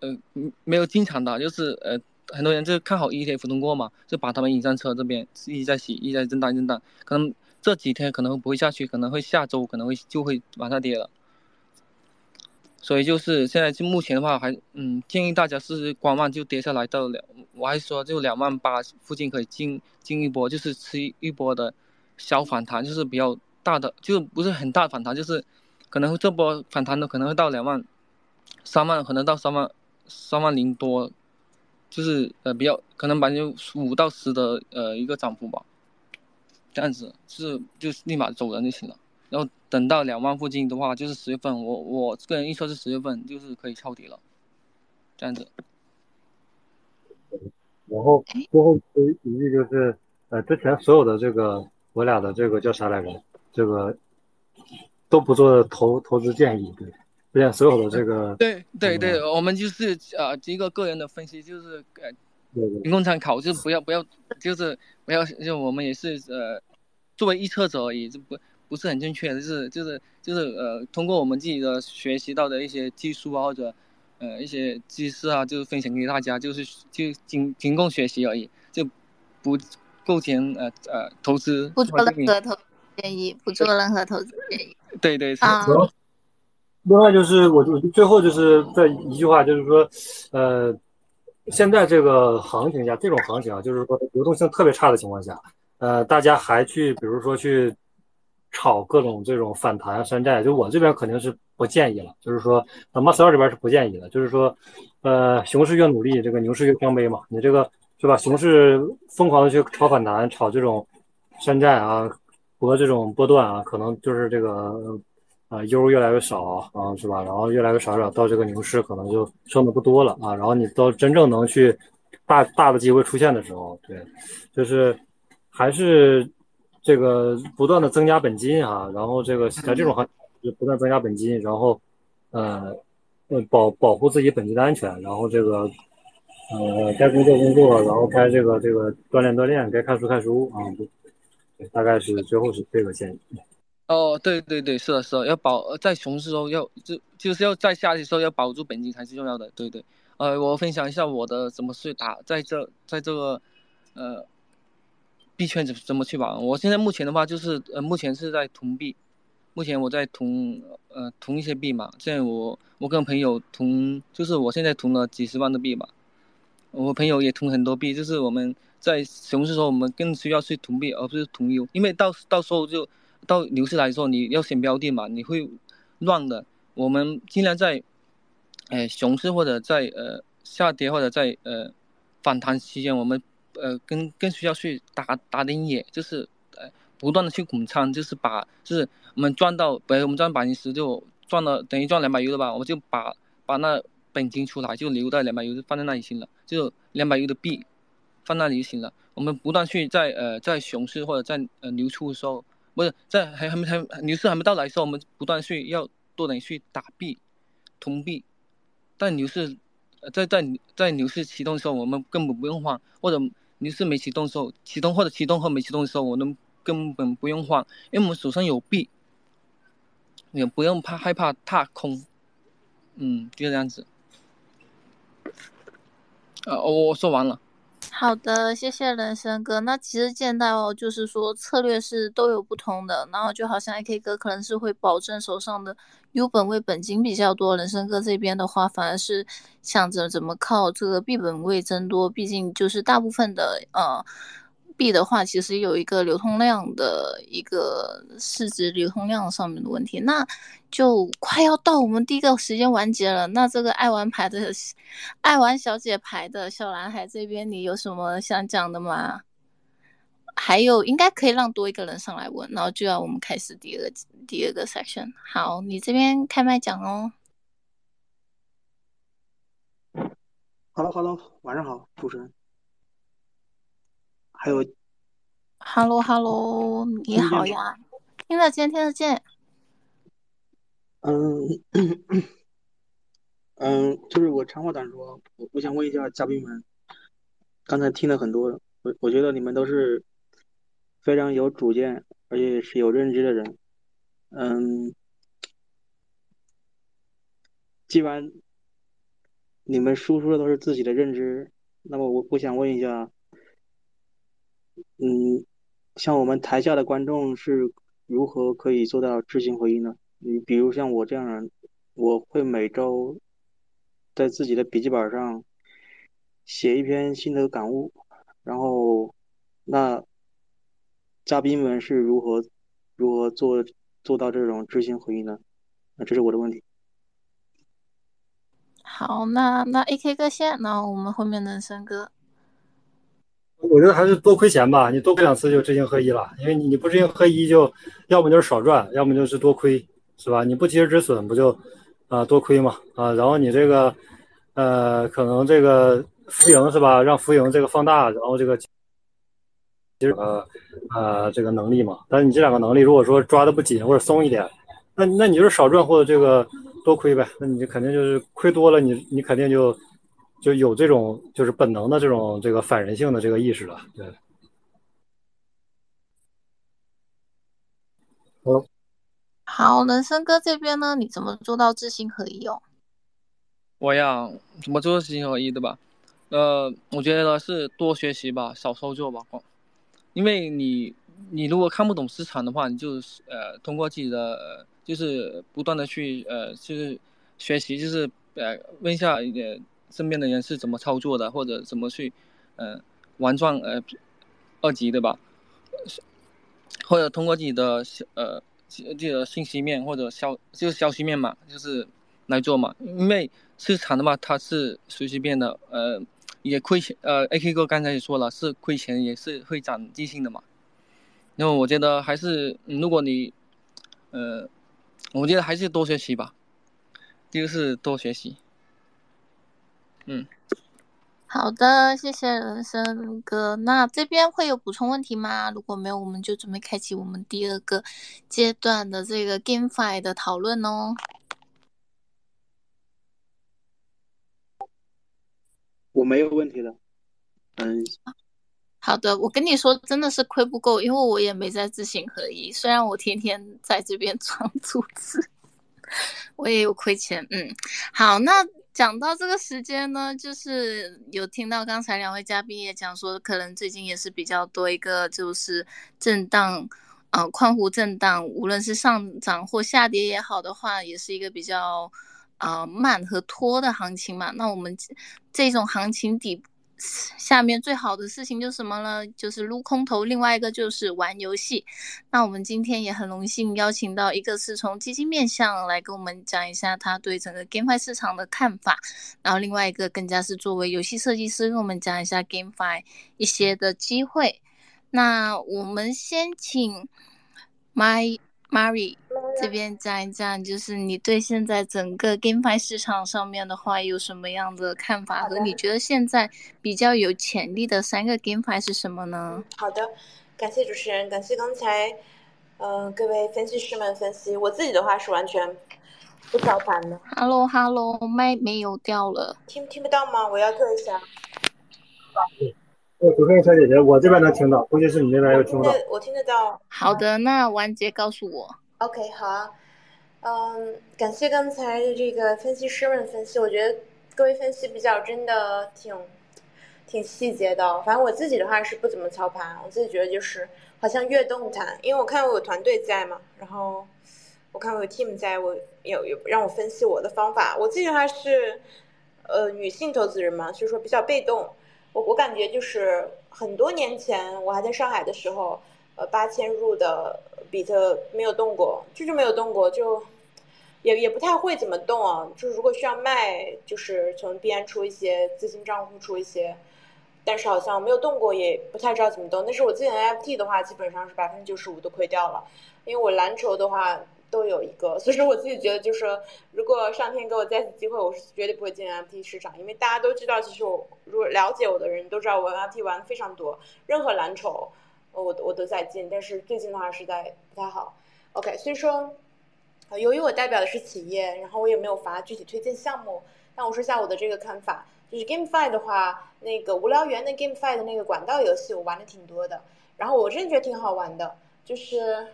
呃，没有进场的，就是呃，很多人就看好 ETF 通过嘛，就把他们引上车这边，一直在洗，一直在震荡震荡，可能这几天可能不会下去，可能会下周可能会就会往下跌了，所以就是现在就目前的话还嗯建议大家是观望，就跌下来到两，我还说就两万八附近可以进进一波，就是吃一波的小反弹，就是比较大的，就不是很大反弹，就是可能这波反弹的可能会到两万三万，可能到三万三万零多，就是呃比较可能百分之五到十的呃一个涨幅吧，这样子是就立马走人就行了。然后等到两万附近的话，就是十月份，我我个人预测是十月份，就是可以抄底了，这样子。然后最后一一句就是，呃，之前所有的这个我俩的这个叫啥来着？这个都不做投投资建议，对，不像所有的这个。对对对，我们就是呃一个个人的分析，就是呃仅供参考，就不要不要，就是不要就我们也是呃作为预测者而已，就不。不是很正确的，就是就是就是呃，通过我们自己的学习到的一些技术啊，或者呃一些知识啊，就是分享给大家，就是就仅仅供学习而已，就不构成呃呃投资。不做任何投资建议，不做任何投资建议。对对啊。另外就是，我就最后就是这一句话，就是说，呃，现在这个行情下，这种行情啊，就是说流动性特别差的情况下，呃，大家还去，比如说去。炒各种这种反弹山寨，就我这边肯定是不建议了。就是说，呃，马斯尔这边是不建议的。就是说，呃，熊市越努力，这个牛市越伤悲嘛。你这个是吧？熊市疯狂的去炒反弹，炒这种山寨啊，和这种波段啊，可能就是这个啊优越来越少啊，是吧？然后越来越少少，到这个牛市可能就剩的不多了啊。然后你到真正能去大大的机会出现的时候，对，就是还是。这个不断的增加本金啊，然后这个在这种行就不断增加本金，然后呃呃保保护自己本金的安全，然后这个呃该工作工作，然后该这个这个锻炼锻炼，该看书看书啊，对，大概是最后是这个建议。哦，对对对，是的，是的，要保在熊市时候要就就是要在下跌时候要保住本金才是重要的，对对。呃，我分享一下我的怎么去打在这在这个呃。币圈怎怎么去玩？我现在目前的话就是呃，目前是在囤币，目前我在囤呃囤一些币嘛。现在我我跟朋友囤，就是我现在囤了几十万的币吧。我朋友也囤很多币，就是我们在熊市时候，我们更需要去囤币，而不是囤油，因为到到时候就到牛市来说，你要选标的嘛，你会乱的。我们尽量在，哎熊市或者在呃下跌或者在呃反弹期间，我们。呃，更更需要去打打点野，就是呃，不断的去滚仓，就是把就是我们赚到，比如我们赚百分之十，就赚了等于赚两百油了吧，我就把把那本金出来，就留在两百 U 放在那里行了，就两百油的币放那里就行了。我们不断去在呃在熊市或者在呃牛出的时候，不是在还还没还牛市还没到来的时候，我们不断去要多点去打币，囤币，但牛市在在在牛市启动的时候，我们根本不用慌，或者。牛市没启动的时候，启动或者启动后没启动的时候，我们根本不用慌，因为我们手上有币，也不用怕害怕踏空，嗯，就这样子。呃，我我说完了。好的，谢谢人生哥。那其实见到就是说策略是都有不同的，然后就好像 AK 哥可能是会保证手上的 U 本位本金比较多，人生哥这边的话反而是想着怎么靠这个 B 本位增多，毕竟就是大部分的呃。币的话，其实有一个流通量的一个市值流通量上面的问题，那就快要到我们第一个时间完结了。那这个爱玩牌的爱玩小姐牌的小男孩这边，你有什么想讲的吗？还有，应该可以让多一个人上来问，然后就要我们开始第二个第二个 section。好，你这边开麦讲哦。Hello，Hello，晚上好，主持人。还有，Hello Hello，你好呀，听得见听得见。嗯 嗯，就是我长话短说，我我想问一下嘉宾们，刚才听了很多，我我觉得你们都是非常有主见，而且是有认知的人。嗯，既然你们输出的都是自己的认知，那么我我想问一下。嗯，像我们台下的观众是如何可以做到知行合一呢？你比如像我这样人我会每周在自己的笔记本上写一篇心得感悟，然后那嘉宾们是如何如何做做到这种知行合一呢？那这是我的问题。好，那那 A K 哥先，然后我们后面的森哥。我觉得还是多亏钱吧，你多亏两次就知行合一了，因为你你不知行合一，就要么就是少赚，要么就是多亏，是吧？你不及时止损，不就啊多亏嘛啊？然后你这个呃，可能这个浮盈是吧？让浮盈这个放大，然后这个其实呃呃这个能力嘛。但是你这两个能力，如果说抓的不紧或者松一点，那那你就是少赚或者这个多亏呗。那你肯定就是亏多了，你你肯定就。就有这种就是本能的这种这个反人性的这个意识了，对。好，好，人生哥这边呢，你怎么做到知行合一哦？我呀，怎么做知行合一，对吧？呃，我觉得是多学习吧，少操作吧。因为你你如果看不懂市场的话，你就呃通过自己的就是不断的去呃就是学习，就是呃问一下呃。身边的人是怎么操作的，或者怎么去，呃，玩转呃二级对吧？或者通过自己的呃自己的信息面或者消就是消息面嘛，就是来做嘛。因为市场的话，它是随随便的，呃，也亏钱。呃，A K 哥刚才也说了，是亏钱也是会长记性的嘛。然后我觉得还是，如果你，呃，我觉得还是多学习吧，就是多学习。嗯，好的，谢谢人生哥。那这边会有补充问题吗？如果没有，我们就准备开启我们第二个阶段的这个 GameFi 的讨论哦。我没有问题了。嗯，好的，我跟你说，真的是亏不够，因为我也没在知行合一。虽然我天天在这边装组织，我也有亏钱。嗯，好，那。讲到这个时间呢，就是有听到刚才两位嘉宾也讲说，可能最近也是比较多一个就是震荡，啊，宽幅震荡，无论是上涨或下跌也好的话，也是一个比较呃慢和拖的行情嘛。那我们这种行情底。下面最好的事情就是什么呢？就是撸空头，另外一个就是玩游戏。那我们今天也很荣幸邀请到一个是从基金面向来跟我们讲一下他对整个 GameFi 市场的看法，然后另外一个更加是作为游戏设计师跟我们讲一下 GameFi 一些的机会。那我们先请 My。Mary 这边讲一讲，就是你对现在整个 GameFi 市场上面的话有什么样的看法？和你觉得现在比较有潜力的三个 GameFi 是什么呢？好的，感谢主持人，感谢刚才，呃，各位分析师们分析。我自己的话是完全不操盘的。Hello，Hello，麦没有掉了，听听不到吗？我要特一下。主持人小姐姐，我这边能听到，估计是你那边又听不到。我听得到。好的，那完结告诉我。OK，好啊。嗯，感谢刚才的这个分析师们分析，我觉得各位分析比较真的挺挺细节的。反正我自己的话是不怎么操盘，我自己觉得就是好像越动弹，因为我看我有团队在嘛，然后我看我有 team 在，我有有让我分析我的方法。我自己的话是呃女性投资人嘛，所以说比较被动。我我感觉就是很多年前我还在上海的时候，呃，八千入的比特没有动过，就是没有动过，就也也不太会怎么动啊。就是如果需要卖，就是从币安出一些资金账户出一些，但是好像没有动过，也不太知道怎么动。但是我自己的 NFT 的话，基本上是百分之九十五都亏掉了，因为我蓝筹的话。都有一个，所以说我自己觉得，就是，如果上天给我再次机会，我是绝对不会进 NFT 市场，因为大家都知道，其实我如果了解我的人都知道，我 NFT 玩非常多，任何蓝筹，我我都在进，但是最近的话实在不太好。OK，所以说，由于我代表的是企业，然后我也没有发具体推荐项目，但我说下我的这个看法，就是 GameFi 的话，那个无聊猿的 GameFi 的那个管道游戏，我玩的挺多的，然后我真的觉得挺好玩的，就是，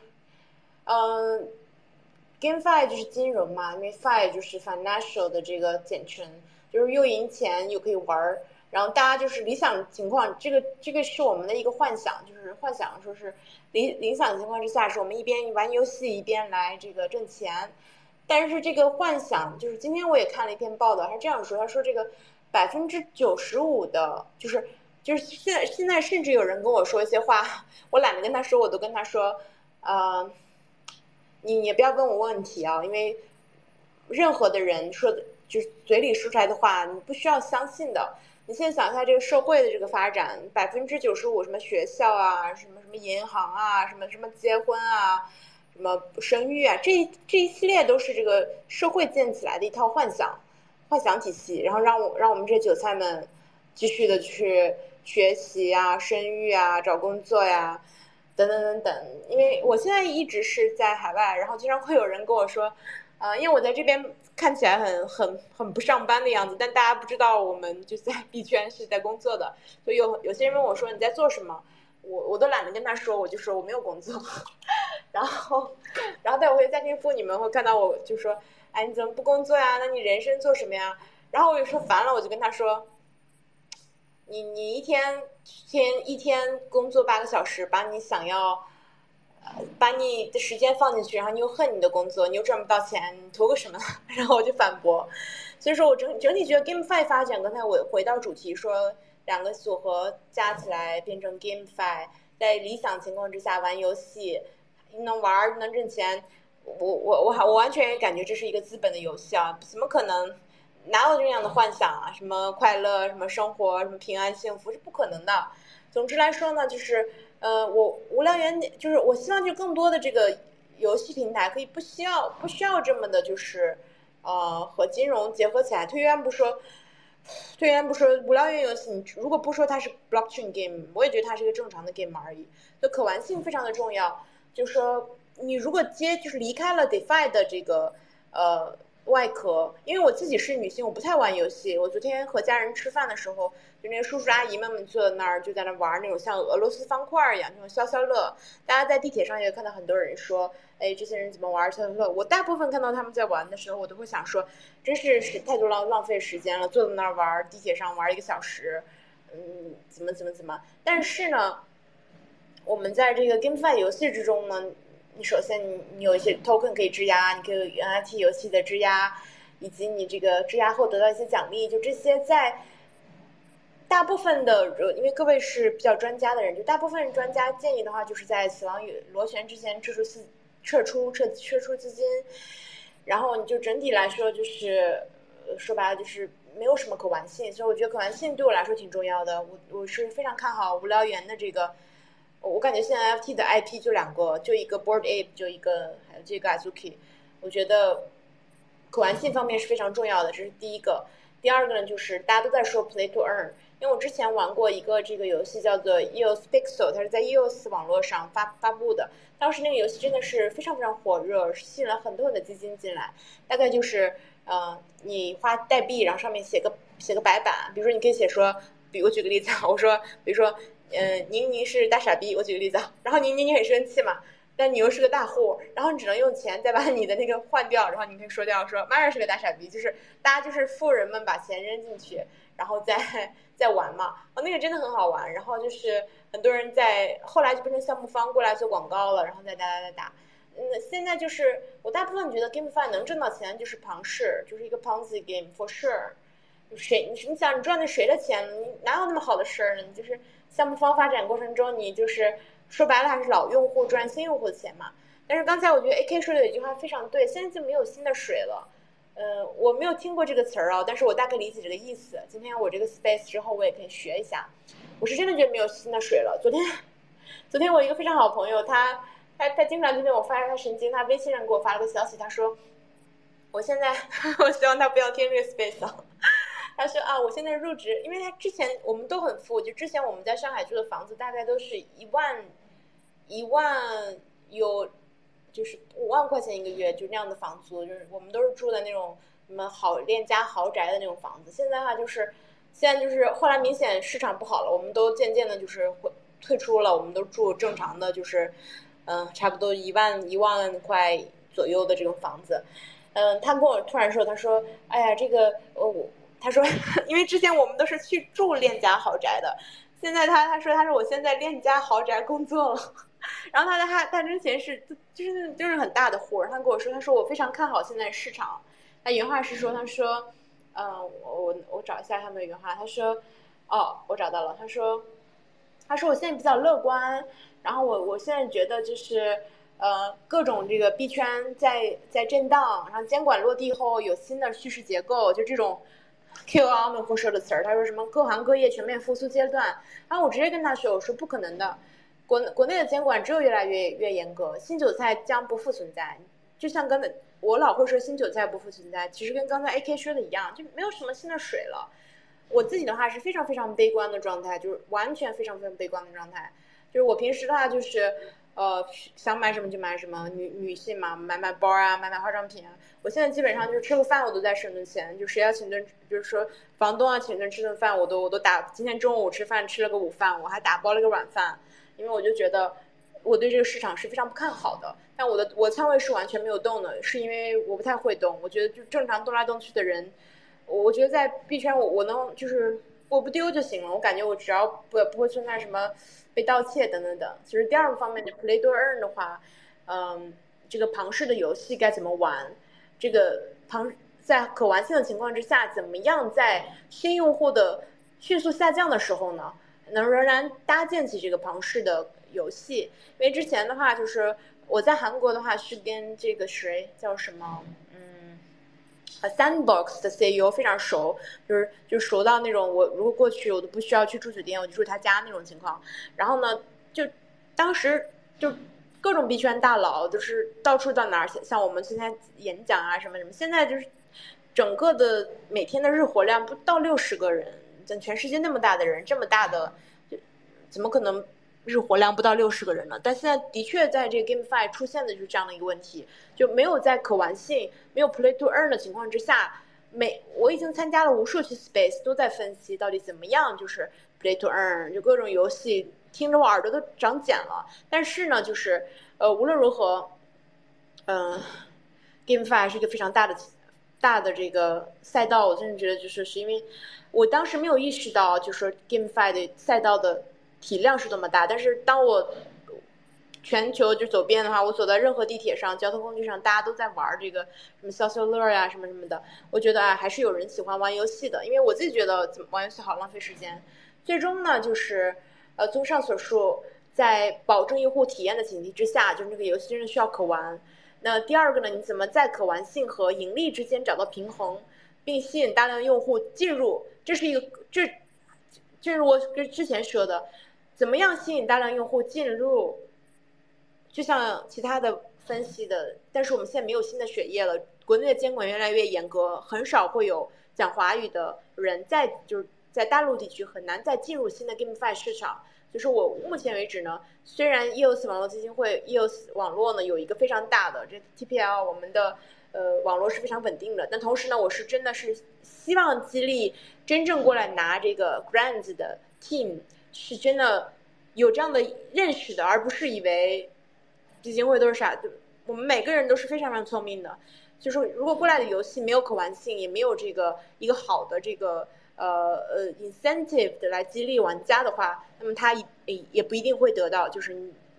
嗯。GameFi 就是金融嘛，因为 Fi 就是 financial 的这个简称，就是又赢钱又可以玩儿。然后大家就是理想情况，这个这个是我们的一个幻想，就是幻想说是理理想情况之下，是我们一边玩游戏一边来这个挣钱。但是这个幻想，就是今天我也看了一篇报道，他这样说，他说这个百分之九十五的，就是就是现在现在甚至有人跟我说一些话，我懒得跟他说，我都跟他说，呃，你也不要问我问题啊，因为任何的人说的，就是嘴里说出来的话，你不需要相信的。你现在想一下这个社会的这个发展，百分之九十五什么学校啊，什么什么银行啊，什么什么结婚啊，什么生育啊，这这一系列都是这个社会建起来的一套幻想，幻想体系，然后让我让我们这韭菜们继续的去学习啊，生育啊，找工作呀，等等等等。因为我现在一直是在海外，然后经常会有人跟我说。呃，因为我在这边看起来很很很不上班的样子，但大家不知道我们就在 币圈是在工作的，所以有有些人问我说你在做什么，我我都懒得跟他说，我就说我没有工作，然后然后待会家庭妇女们会看到我就说，哎你怎么不工作呀？那你人生做什么呀？然后我有时候烦了，我就跟他说，你你一天天一天工作八个小时，把你想要。把你的时间放进去，然后你又恨你的工作，你又赚不到钱，你图个什么？然后我就反驳。所以说我整整体觉得 GameFi 发展，刚才我回到主题说，两个组合加起来变成 GameFi，在理想情况之下玩游戏，能玩能挣钱，我我我我完全感觉这是一个资本的游戏啊！怎么可能？哪有这样的幻想啊？什么快乐，什么生活，什么平安幸福，是不可能的。总之来说呢，就是。呃，我无聊猿就是我希望就更多的这个游戏平台可以不需要不需要这么的，就是呃和金融结合起来。退一步说，退一步说，无聊猿游戏你如果不说它是 blockchain game，我也觉得它是一个正常的 game 而已。就可玩性非常的重要，就是说你如果接就是离开了 defi 的这个呃。外壳，因为我自己是女性，我不太玩游戏。我昨天和家人吃饭的时候，就那些叔叔阿姨们们坐在那儿，就在那玩那种像俄罗斯方块一样那种消消乐。大家在地铁上也看到很多人说，哎，这些人怎么玩消消乐？我大部分看到他们在玩的时候，我都会想说，真是是太多浪浪费时间了，坐在那儿玩地铁上玩一个小时，嗯，怎么怎么怎么？但是呢，我们在这个 GameFi 游戏之中呢。你首先，你你有一些 token 可以质押，你可以有 NFT 游戏的质押，以及你这个质押后得到一些奖励，就这些在大部分的，因为各位是比较专家的人，就大部分专家建议的话，就是在死亡与螺旋之前撤出资撤出撤撤出资金，然后你就整体来说就是说白了就是没有什么可玩性，所以我觉得可玩性对我来说挺重要的，我我是非常看好无聊猿的这个。我感觉现在 FT 的 IP 就两个，就一个 Board A，就一个还有这个 Azuki。我觉得可玩性方面是非常重要的，这是第一个。第二个呢，就是大家都在说 Play to Earn，因为我之前玩过一个这个游戏叫做 EOS Pixel，它是在 EOS 网络上发发布的。当时那个游戏真的是非常非常火热，吸引了很多很多资金进来。大概就是，呃，你花代币，然后上面写个写个白板，比如说你可以写说，比如举个例子啊，我说，比如说。嗯，宁宁是大傻逼，我举个例子啊，然后宁宁你很生气嘛，但你又是个大户，然后你只能用钱再把你的那个换掉，然后你可以说掉说 Mara 是个大傻逼，就是大家就是富人们把钱扔进去，然后再再玩嘛，哦那个真的很好玩，然后就是很多人在后来就变成项目方过来做广告了，然后再打打打打，嗯现在就是我大部分觉得 GameFi 能挣到钱就是庞氏，就是一个 Ponzi game for sure，谁你你想你赚的谁的钱，你哪有那么好的事儿呢？你就是。项目方发展过程中，你就是说白了还是老用户赚新用户的钱嘛。但是刚才我觉得 A K 说的有一句话非常对，现在就没有新的水了。呃，我没有听过这个词儿啊，但是我大概理解这个意思。今天我这个 space 之后，我也可以学一下。我是真的觉得没有新的水了。昨天，昨天我一个非常好朋友，他他他经常听见我发他神经，他微信上给我发了个消息，他说，我现在 我希望他不要听这个 space 啊。他说啊，我现在入职，因为他之前我们都很富，就之前我们在上海住的房子大概都是一万，一万有，就是五万块钱一个月，就那样的房租，就是我们都是住的那种什么好链家豪宅的那种房子。现在的话就是，现在就是后来明显市场不好了，我们都渐渐的就是会退出了，我们都住正常的，就是嗯，差不多一万一万块左右的这种房子。嗯，他跟我突然说，他说，哎呀，这个呃我。他说：“ 因为之前我们都是去住链家豪宅的，现在他他说他说我现在链家豪宅工作了，然后他他他之前是就是就是很大的活儿，他跟我说他说我非常看好现在市场，他原话是说他说，嗯我我我找一下他们的原话，他说哦我找到了，他说他说我现在比较乐观，然后我我现在觉得就是呃各种这个币圈在在震荡，然后监管落地后有新的叙事结构，就这种。Q 阿门会说的词儿，他说什么各行各业全面复苏阶段，然后我直接跟他说，我说不可能的，国国内的监管只有越来越越严格，新韭菜将不复存在。就像刚才我老会说新韭菜不复存在，其实跟刚才 AK 说的一样，就没有什么新的水了。我自己的话是非常非常悲观的状态，就是完全非常非常悲观的状态，就是我平时的话就是。呃，想买什么就买什么，女女性嘛，买买包啊，买买化妆品啊。我现在基本上就是吃个饭我都在省着钱，就谁要请顿，比如说房东要请顿吃顿饭，我都我都打。今天中午吃饭吃了个午饭，我还打包了个软饭，因为我就觉得我对这个市场是非常不看好的。但我的我仓位是完全没有动的，是因为我不太会动。我觉得就正常动来动去的人，我觉得在币圈我我能就是我不丢就行了。我感觉我只要不不会存在什么。被盗窃等等等，其实第二个方面就 play to earn 的话，嗯，这个庞氏的游戏该怎么玩？这个庞在可玩性的情况之下，怎么样在新用户的迅速下降的时候呢，能仍然搭建起这个庞氏的游戏？因为之前的话，就是我在韩国的话是跟这个谁叫什么？和，Sandbox 的 CEO 非常熟，就是就熟到那种我如果过去我都不需要去住酒店，我就住他家那种情况。然后呢，就当时就各种币圈大佬就是到处到哪儿，像我们现在演讲啊什么什么。现在就是整个的每天的日活量不到六十个人，在全世界那么大的人，这么大的，怎么可能？日活量不到六十个人了，但现在的确在这个 GameFi 出现的就是这样的一个问题，就没有在可玩性、没有 Play to Earn 的情况之下，每我已经参加了无数期 Space，都在分析到底怎么样就是 Play to Earn，就各种游戏听着我耳朵都长茧了。但是呢，就是呃无论如何，嗯，GameFi 是一个非常大的大的这个赛道，我真的觉得就是是因为我当时没有意识到，就是 GameFi 的赛道的。体量是这么大，但是当我全球就走遍的话，我走在任何地铁上、交通工具上，大家都在玩这个什么消消乐呀、什么什么的。我觉得啊，还是有人喜欢玩游戏的，因为我自己觉得怎么玩游戏好浪费时间。最终呢，就是呃，综上所述，在保证用户体验的前提之下，就是那个游戏真的需要可玩。那第二个呢，你怎么在可玩性和盈利之间找到平衡，并吸引大量用户进入？这是一个这，就是我跟之前说的。怎么样吸引大量用户进入？就像其他的分析的，但是我们现在没有新的血液了。国内的监管越来越严格，很少会有讲华语的人在，就是在大陆地区很难再进入新的 GameFi 市场。就是我目前为止呢，虽然 EOS 网络基金会 EOS 网络呢有一个非常大的这 TPL，我们的呃网络是非常稳定的。但同时呢，我是真的是希望激励真正过来拿这个 Grants 的 Team。是真的有这样的认识的，而不是以为基金会都是傻。就我们每个人都是非常非常聪明的。就是如果过来的游戏没有可玩性，也没有这个一个好的这个呃呃 incentive 的来激励玩家的话，那么他也也不一定会得到，就是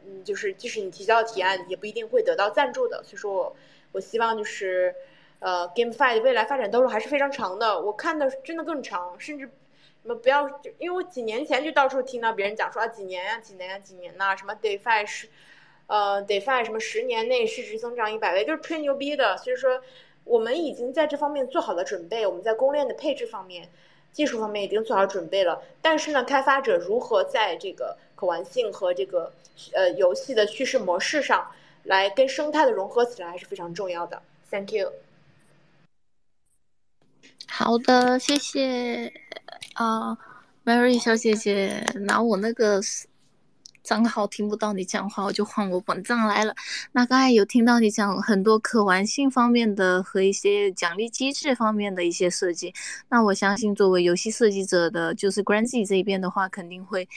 嗯就是即使你提交提案，也不一定会得到赞助的。所以说我我希望就是呃 GameFi 的未来发展道路还是非常长的。我看的真的更长，甚至。什么不要？就因为我几年前就到处听到别人讲说啊，几年呀，几年呀，几年呐，什么 DeFi 是，呃，DeFi 什么十年内市值增长一百倍，就是吹牛逼的。所以说，我们已经在这方面做好了准备，我们在公链的配置方面、技术方面已经做好准备了。但是呢，开发者如何在这个可玩性和这个呃游戏的叙事模式上来跟生态的融合起来，还是非常重要的。Thank you。好的，谢谢。啊，Mary 小姐姐，拿我那个账号听不到你讲话，我就换我本账来了。那刚才有听到你讲很多可玩性方面的和一些奖励机制方面的一些设计，那我相信作为游戏设计者的，就是 Granzy 这一边的话，肯定会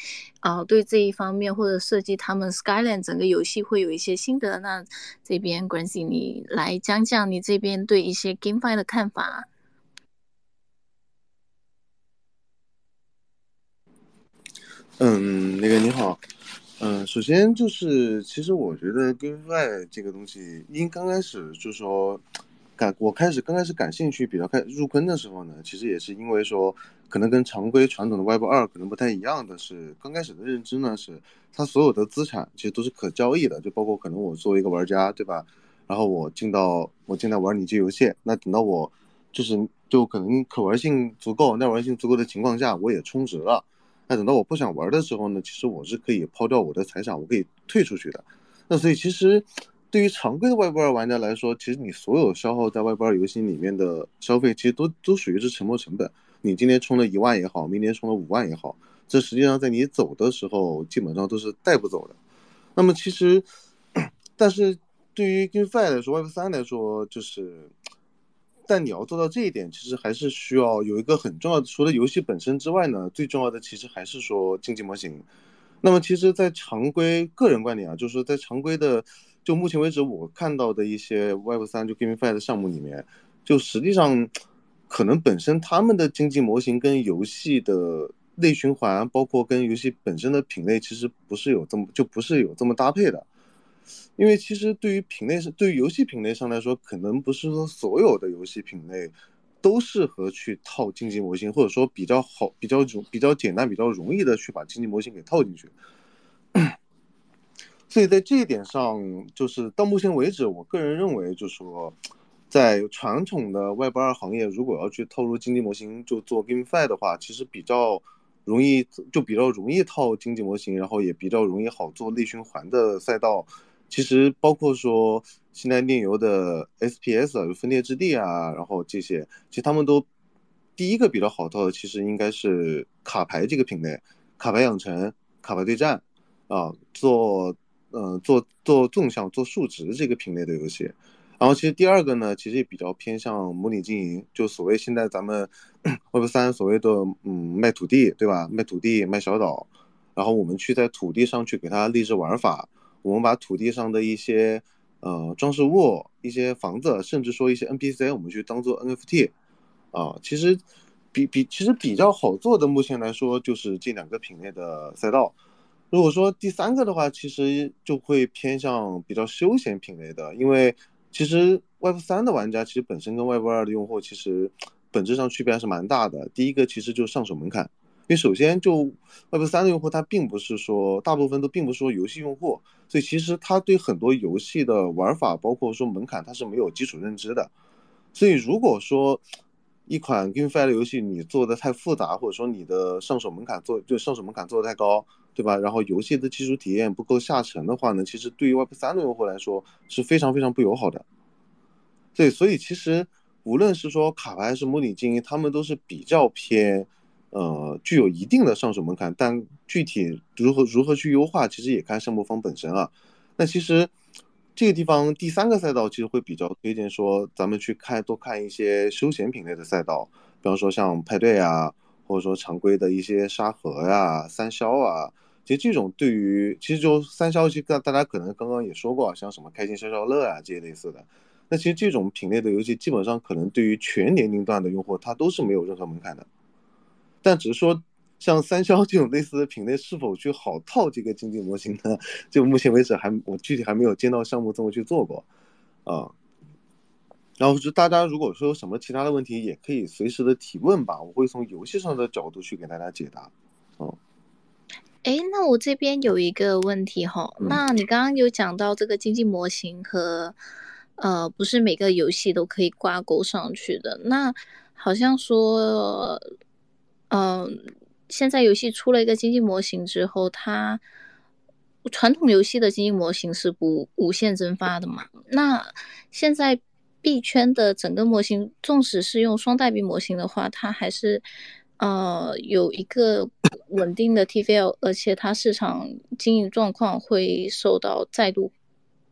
啊对这一方面或者设计他们 Skyland 整个游戏会有一些心得。那这边 Granzy 你来讲讲你这边对一些 GameFi 的看法。嗯，那个你好，嗯，首先就是，其实我觉得根外这个东西，因刚开始就说感，我开始刚开始感兴趣，比较开入坑的时候呢，其实也是因为说，可能跟常规传统的 Web 二可能不太一样的是，刚开始的认知呢是，它所有的资产其实都是可交易的，就包括可能我作为一个玩家，对吧？然后我进到我进来玩你这游戏，那等到我就是就可能可玩性足够、耐玩性足够的情况下，我也充值了。那等到我不想玩的时候呢，其实我是可以抛掉我的财产，我可以退出去的。那所以其实对于常规的外部二玩家来说，其实你所有消耗在外部二游戏里面的消费，其实都都属于是沉没成本。你今天充了一万也好，明天充了五万也好，这实际上在你走的时候基本上都是带不走的。那么其实，但是对于 GameFi 来说，Web 三来说，就是。但你要做到这一点，其实还是需要有一个很重要的，除了游戏本身之外呢，最重要的其实还是说经济模型。那么，其实，在常规个人观点啊，就是说在常规的，就目前为止我看到的一些 Web 三就 GameFi 的项目里面，就实际上可能本身他们的经济模型跟游戏的内循环，包括跟游戏本身的品类，其实不是有这么就不是有这么搭配的。因为其实对于品类上，对于游戏品类上来说，可能不是说所有的游戏品类都适合去套经济模型，或者说比较好、比较容、比较简单、比较容易的去把经济模型给套进去。所以在这一点上，就是到目前为止，我个人认为，就是说，在传统的 Web 二行业，如果要去套入经济模型，就做 GameFi 的话，其实比较容易，就比较容易套经济模型，然后也比较容易好做内循环的赛道。其实包括说现在炼油的 SPS 啊，分裂之地啊，然后这些，其实他们都第一个比较好套的，其实应该是卡牌这个品类，卡牌养成、卡牌对战啊，做嗯做做纵向、做数值这个品类的游戏。然后其实第二个呢，其实也比较偏向模拟经营，就所谓现在咱们 Web 三所谓的嗯卖土地，对吧？卖土地、卖小岛，然后我们去在土地上去给它立志玩法。我们把土地上的一些呃装饰物、一些房子，甚至说一些 NPC，我们去当做 NFT，啊，其实比比其实比较好做的，目前来说就是这两个品类的赛道。如果说第三个的话，其实就会偏向比较休闲品类的，因为其实 Web 三的玩家其实本身跟 Web 二的用户其实本质上区别还是蛮大的。第一个其实就是上手门槛。因为首先，就 Web 三的用户，他并不是说大部分都并不是说游戏用户，所以其实他对很多游戏的玩法，包括说门槛，他是没有基础认知的。所以如果说一款 GameFi 的游戏你做的太复杂，或者说你的上手门槛做就上手门槛做的太高，对吧？然后游戏的基础体验不够下沉的话呢，其实对于 Web 三的用户来说是非常非常不友好的。对，所以其实无论是说卡牌还是模拟经营，他们都是比较偏。呃，具有一定的上手门槛，但具体如何如何去优化，其实也看项目方本身啊。那其实这个地方第三个赛道，其实会比较推荐说，咱们去看多看一些休闲品类的赛道，比方说像派对啊，或者说常规的一些沙盒呀、三消啊。其实这种对于其实就三消，其实大家可能刚刚也说过，像什么开心消消乐啊这些类似的。那其实这种品类的游戏，基本上可能对于全年龄段的用户，它都是没有任何门槛的。但只是说，像三消这种类似的品类，是否去好套这个经济模型呢？就目前为止还我具体还没有见到项目这么去做过，啊。然后就大家如果说有什么其他的问题，也可以随时的提问吧，我会从游戏上的角度去给大家解答。哦，哎，那我这边有一个问题哈，那你刚刚有讲到这个经济模型和呃，不是每个游戏都可以挂钩上去的，那好像说。嗯，现在游戏出了一个经济模型之后，它传统游戏的经济模型是不无限增发的嘛？那现在币圈的整个模型，纵使是用双代币模型的话，它还是呃有一个稳定的 TVL，而且它市场经营状况会受到再度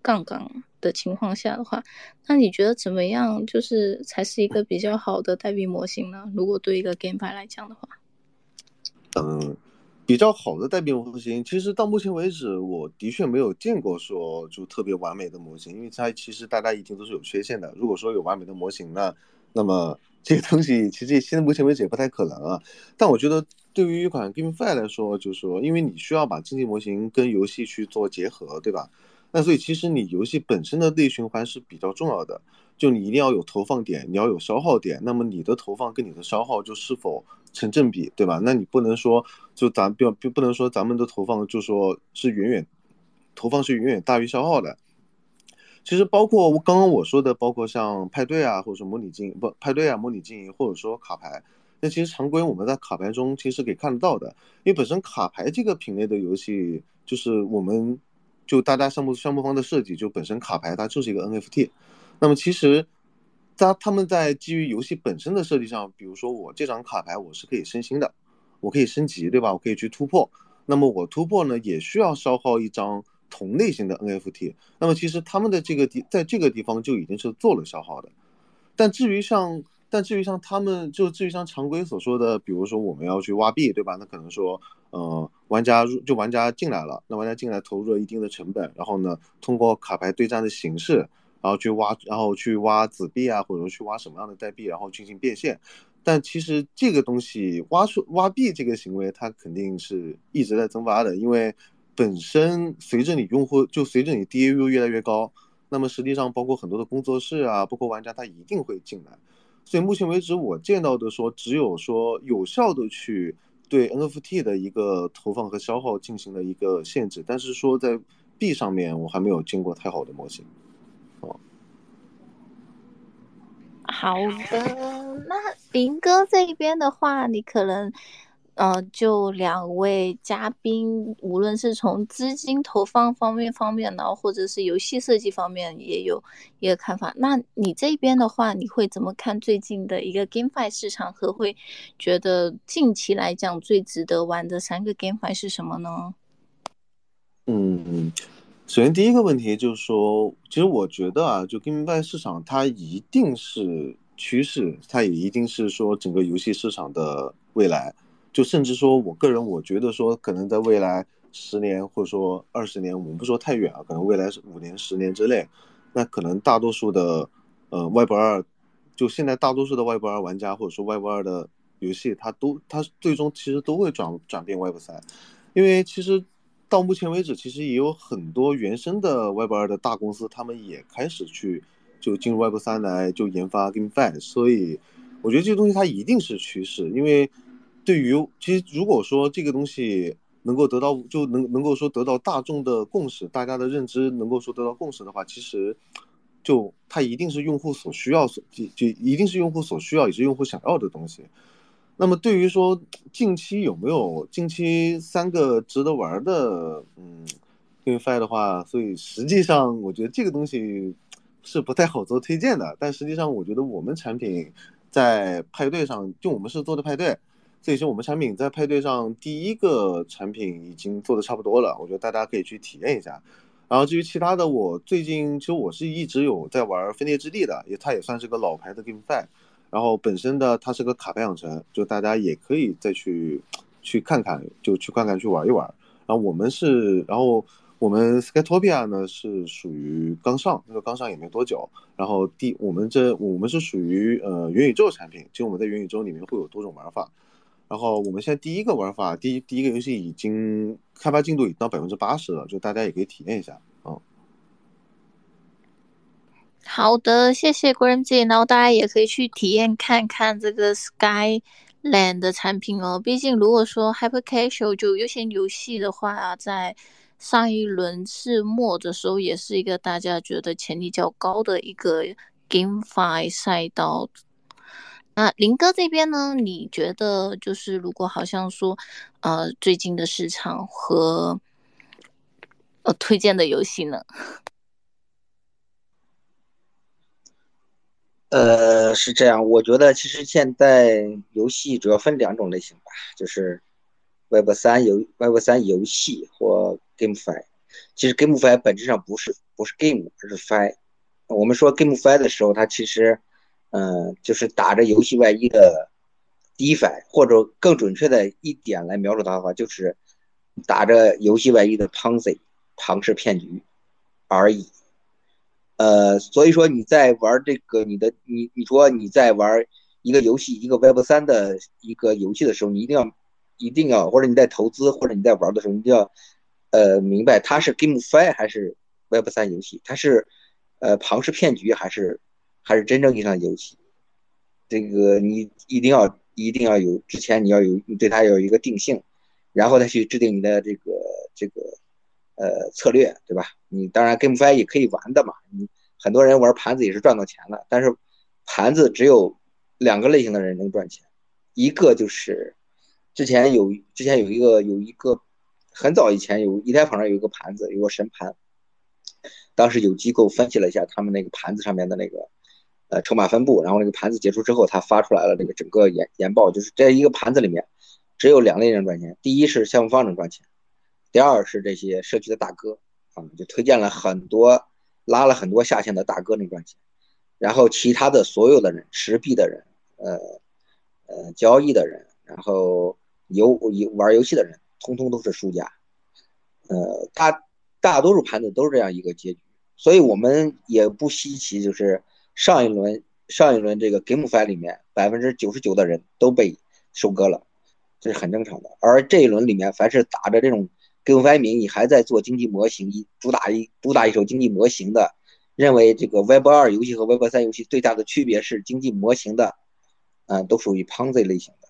杠杆的情况下的话，那你觉得怎么样？就是才是一个比较好的代币模型呢？如果对一个 GameFi 来讲的话，嗯，比较好的代币模型，其实到目前为止，我的确没有见过说就特别完美的模型，因为它其实大家一定都是有缺陷的。如果说有完美的模型呢，那么这个东西其实现在目前为止也不太可能啊。但我觉得对于一款 GameFi 来说，就是说，因为你需要把经济模型跟游戏去做结合，对吧？那所以其实你游戏本身的内循环是比较重要的，就你一定要有投放点，你要有消耗点，那么你的投放跟你的消耗就是否成正比，对吧？那你不能说就咱不要不不能说咱们的投放就说是远远投放是远远大于消耗的。其实包括我刚刚我说的，包括像派对啊，或者说模拟经营不派对啊，模拟经营，或者说卡牌，那其实常规我们在卡牌中其实可以看得到的，因为本身卡牌这个品类的游戏就是我们。就大家项目项目方的设计，就本身卡牌它就是一个 NFT，那么其实，在他们在基于游戏本身的设计上，比如说我这张卡牌我是可以升星的，我可以升级，对吧？我可以去突破，那么我突破呢也需要消耗一张同类型的 NFT，那么其实他们的这个地在这个地方就已经是做了消耗的，但至于像。但至于像他们，就至于像常规所说的，比如说我们要去挖币，对吧？那可能说，呃，玩家入就玩家进来了，那玩家进来投入了一定的成本，然后呢，通过卡牌对战的形式，然后去挖，然后去挖子币啊，或者说去挖什么样的代币，然后进行变现。但其实这个东西挖出挖币这个行为，它肯定是一直在增发的，因为本身随着你用户就随着你 DAU 越来越高，那么实际上包括很多的工作室啊，包括玩家，他一定会进来。所以目前为止，我见到的说只有说有效的去对 NFT 的一个投放和消耗进行了一个限制，但是说在币上面我还没有见过太好的模型。哦，好的，那林哥这边的话，你可能。呃，就两位嘉宾，无论是从资金投放方面方面呢，或者是游戏设计方面，也有一个看法。那你这边的话，你会怎么看最近的一个 GameFi 市场？和会觉得近期来讲最值得玩的三个 GameFi 是什么呢？嗯，首先第一个问题就是说，其实我觉得啊，就 GameFi 市场它一定是趋势，它也一定是说整个游戏市场的未来。就甚至说，我个人我觉得说，可能在未来十年或者说二十年，我们不说太远啊，可能未来是五年、十年之内，那可能大多数的，呃，Web 二，就现在大多数的 Web 二玩家或者说 Web 二的游戏，它都它最终其实都会转转变 Web 三，因为其实到目前为止，其实也有很多原生的 Web 二的大公司，他们也开始去就进入 Web 三来就研发 GameFi，所以我觉得这个东西它一定是趋势，因为。对于其实，如果说这个东西能够得到，就能能够说得到大众的共识，大家的认知能够说得到共识的话，其实就它一定是用户所需要，所就就一定是用户所需要，也是用户想要的东西。那么对于说近期有没有近期三个值得玩的，嗯，GameFi 的话，所以实际上我觉得这个东西是不太好做推荐的。但实际上，我觉得我们产品在派对上，就我们是做的派对。这也是我们产品在派对上第一个产品已经做的差不多了，我觉得大家可以去体验一下。然后至于其他的，我最近其实我是一直有在玩《分裂之地》的，也它也算是个老牌的 GameFi。然后本身的它是个卡牌养成，就大家也可以再去去看看，就去看看去玩一玩。然后我们是，然后我们 Skytopia 呢是属于刚上，那个刚上也没多久。然后第我们这我们是属于呃元宇宙产品，其实我们在元宇宙里面会有多种玩法。然后我们现在第一个玩法，第一第一个游戏已经开发进度已到百分之八十了，就大家也可以体验一下啊。好的，谢谢 Graham 姐，然后大家也可以去体验看看这个 Skyland 的产品哦。毕竟如果说 Hyper Casual 就休闲游戏的话，在上一轮是末的时候，也是一个大家觉得潜力较高的一个 GameFi 赛道。那林哥这边呢？你觉得就是如果好像说，呃，最近的市场和呃推荐的游戏呢？呃，是这样，我觉得其实现在游戏主要分两种类型吧，就是 Web 三游 Web 三游戏或 GameFi。其实 GameFi 本质上不是不是 Game，而是 Fi。我们说 GameFi 的时候，它其实。嗯，就是打着游戏外衣的 DeFi，或者更准确的一点来描述它的话，就是打着游戏外衣的 Ponzi 庞氏骗局而已。呃，所以说你在玩这个你的你你说你在玩一个游戏一个 Web 三的一个游戏的时候，你一定要一定要，或者你在投资或者你在玩的时候，你就要呃明白它是 GameFi 还是 Web 三游戏，它是呃庞氏骗局还是还是真正意义上的游戏。这个你一定要一定要有之前你要有你对它有一个定性，然后再去制定你的这个这个呃策略，对吧？你当然 GameFi 也可以玩的嘛，你很多人玩盘子也是赚到钱了，但是盘子只有两个类型的人能赚钱，一个就是之前有之前有一个有一个很早以前有以太坊上有一个盘子有个神盘，当时有机构分析了一下他们那个盘子上面的那个。呃，筹码分布，然后那个盘子结束之后，他发出来了这个整个研研报，就是这一个盘子里面只有两类人赚钱，第一是项目方能赚钱，第二是这些社区的大哥啊，就推荐了很多拉了很多下线的大哥能赚钱，然后其他的所有的人持币的人，呃呃交易的人，然后游游玩游戏的人，通通都是输家，呃大大多数盘子都是这样一个结局，所以我们也不稀奇，就是。上一轮上一轮这个 GameFi 里面，百分之九十九的人都被收割了，这是很正常的。而这一轮里面，凡是打着这种 GameFi 名义还在做经济模型，一主打一主打一手经济模型的，认为这个 Web 二游戏和 Web 三游戏最大的区别是经济模型的，嗯，都属于 Ponzi 类型的。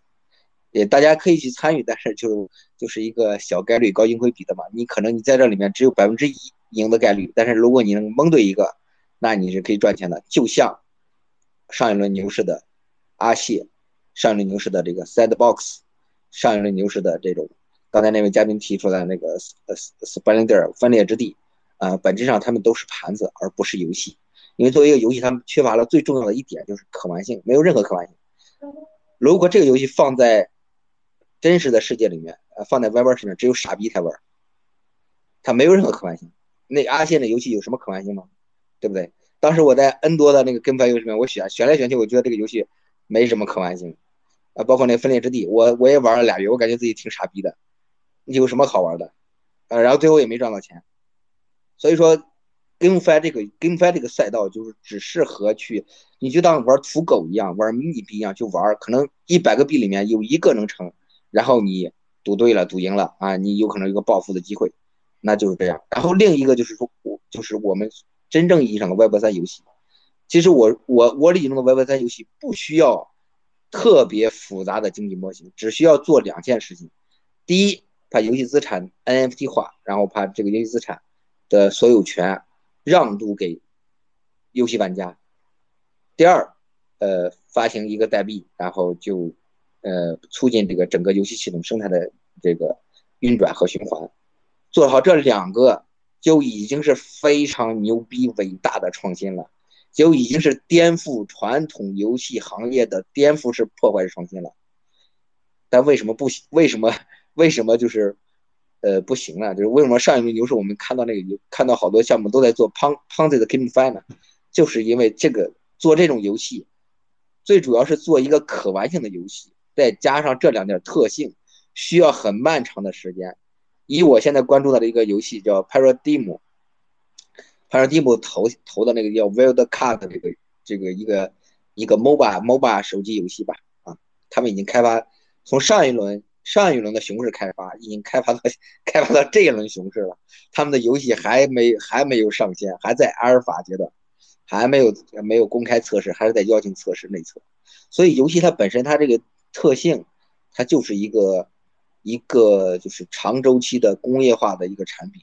也大家可以去参与，但是就就是一个小概率高盈亏比的嘛。你可能你在这里面只有百分之一赢的概率，但是如果你能蒙对一个。那你是可以赚钱的，就像上一轮牛市的阿谢，上一轮牛市的这个 Sandbox，上一轮牛市的这种，刚才那位嘉宾提出来那个呃 Splendor 分裂之地，啊，本质上他们都是盘子，而不是游戏。因为作为一个游戏，他们缺乏了最重要的一点就是可玩性，没有任何可玩性。如果这个游戏放在真实的世界里面，呃，放在 Web 上面，只有傻逼才玩，它没有任何可玩性。那阿信的游戏有什么可玩性吗？对不对？当时我在 N 多的那个跟番游戏里面，我选选来选去，我觉得这个游戏没什么可玩性，啊，包括那分裂之地，我我也玩了俩月，我感觉自己挺傻逼的，有什么好玩的？呃，然后最后也没赚到钱。所以说，GameFi 这个 GameFi 这个赛道就是只适合去，你就当玩土狗一样，玩迷你币一样就玩，可能一百个币里面有一个能成，然后你赌对了，赌赢了啊，你有可能有个暴富的机会，那就是这样。然后另一个就是说，我就是我们。真正意义上的 Web 三游戏，其实我我我理解中的 Web 三游戏不需要特别复杂的经济模型，只需要做两件事情：第一，把游戏资产 NFT 化，然后把这个游戏资产的所有权让渡给游戏玩家；第二，呃，发行一个代币，然后就呃促进这个整个游戏系统生态的这个运转和循环。做好这两个。就已经是非常牛逼伟大的创新了，就已经是颠覆传统游戏行业的颠覆式破坏式创新了。但为什么不行？为什么 为什么就是呃不行呢？就是为什么上一轮牛市我们看到那个看到好多项目都在做 Pon Ponzi 的 GameFi 呢？就是因为这个做这种游戏，最主要是做一个可玩性的游戏，再加上这两点特性，需要很漫长的时间。以我现在关注的一个游戏叫 Paradigm，Paradigm 投投的那个叫 Wild Card 这个这个一个一个 MOBA MOBA 手机游戏吧，啊，他们已经开发从上一轮上一轮的熊市开发，已经开发到开发到这一轮熊市了，他们的游戏还没还没有上线，还在阿尔法阶段，还没有没有公开测试，还是在邀请测试内测，所以游戏它本身它这个特性，它就是一个。一个就是长周期的工业化的一个产品，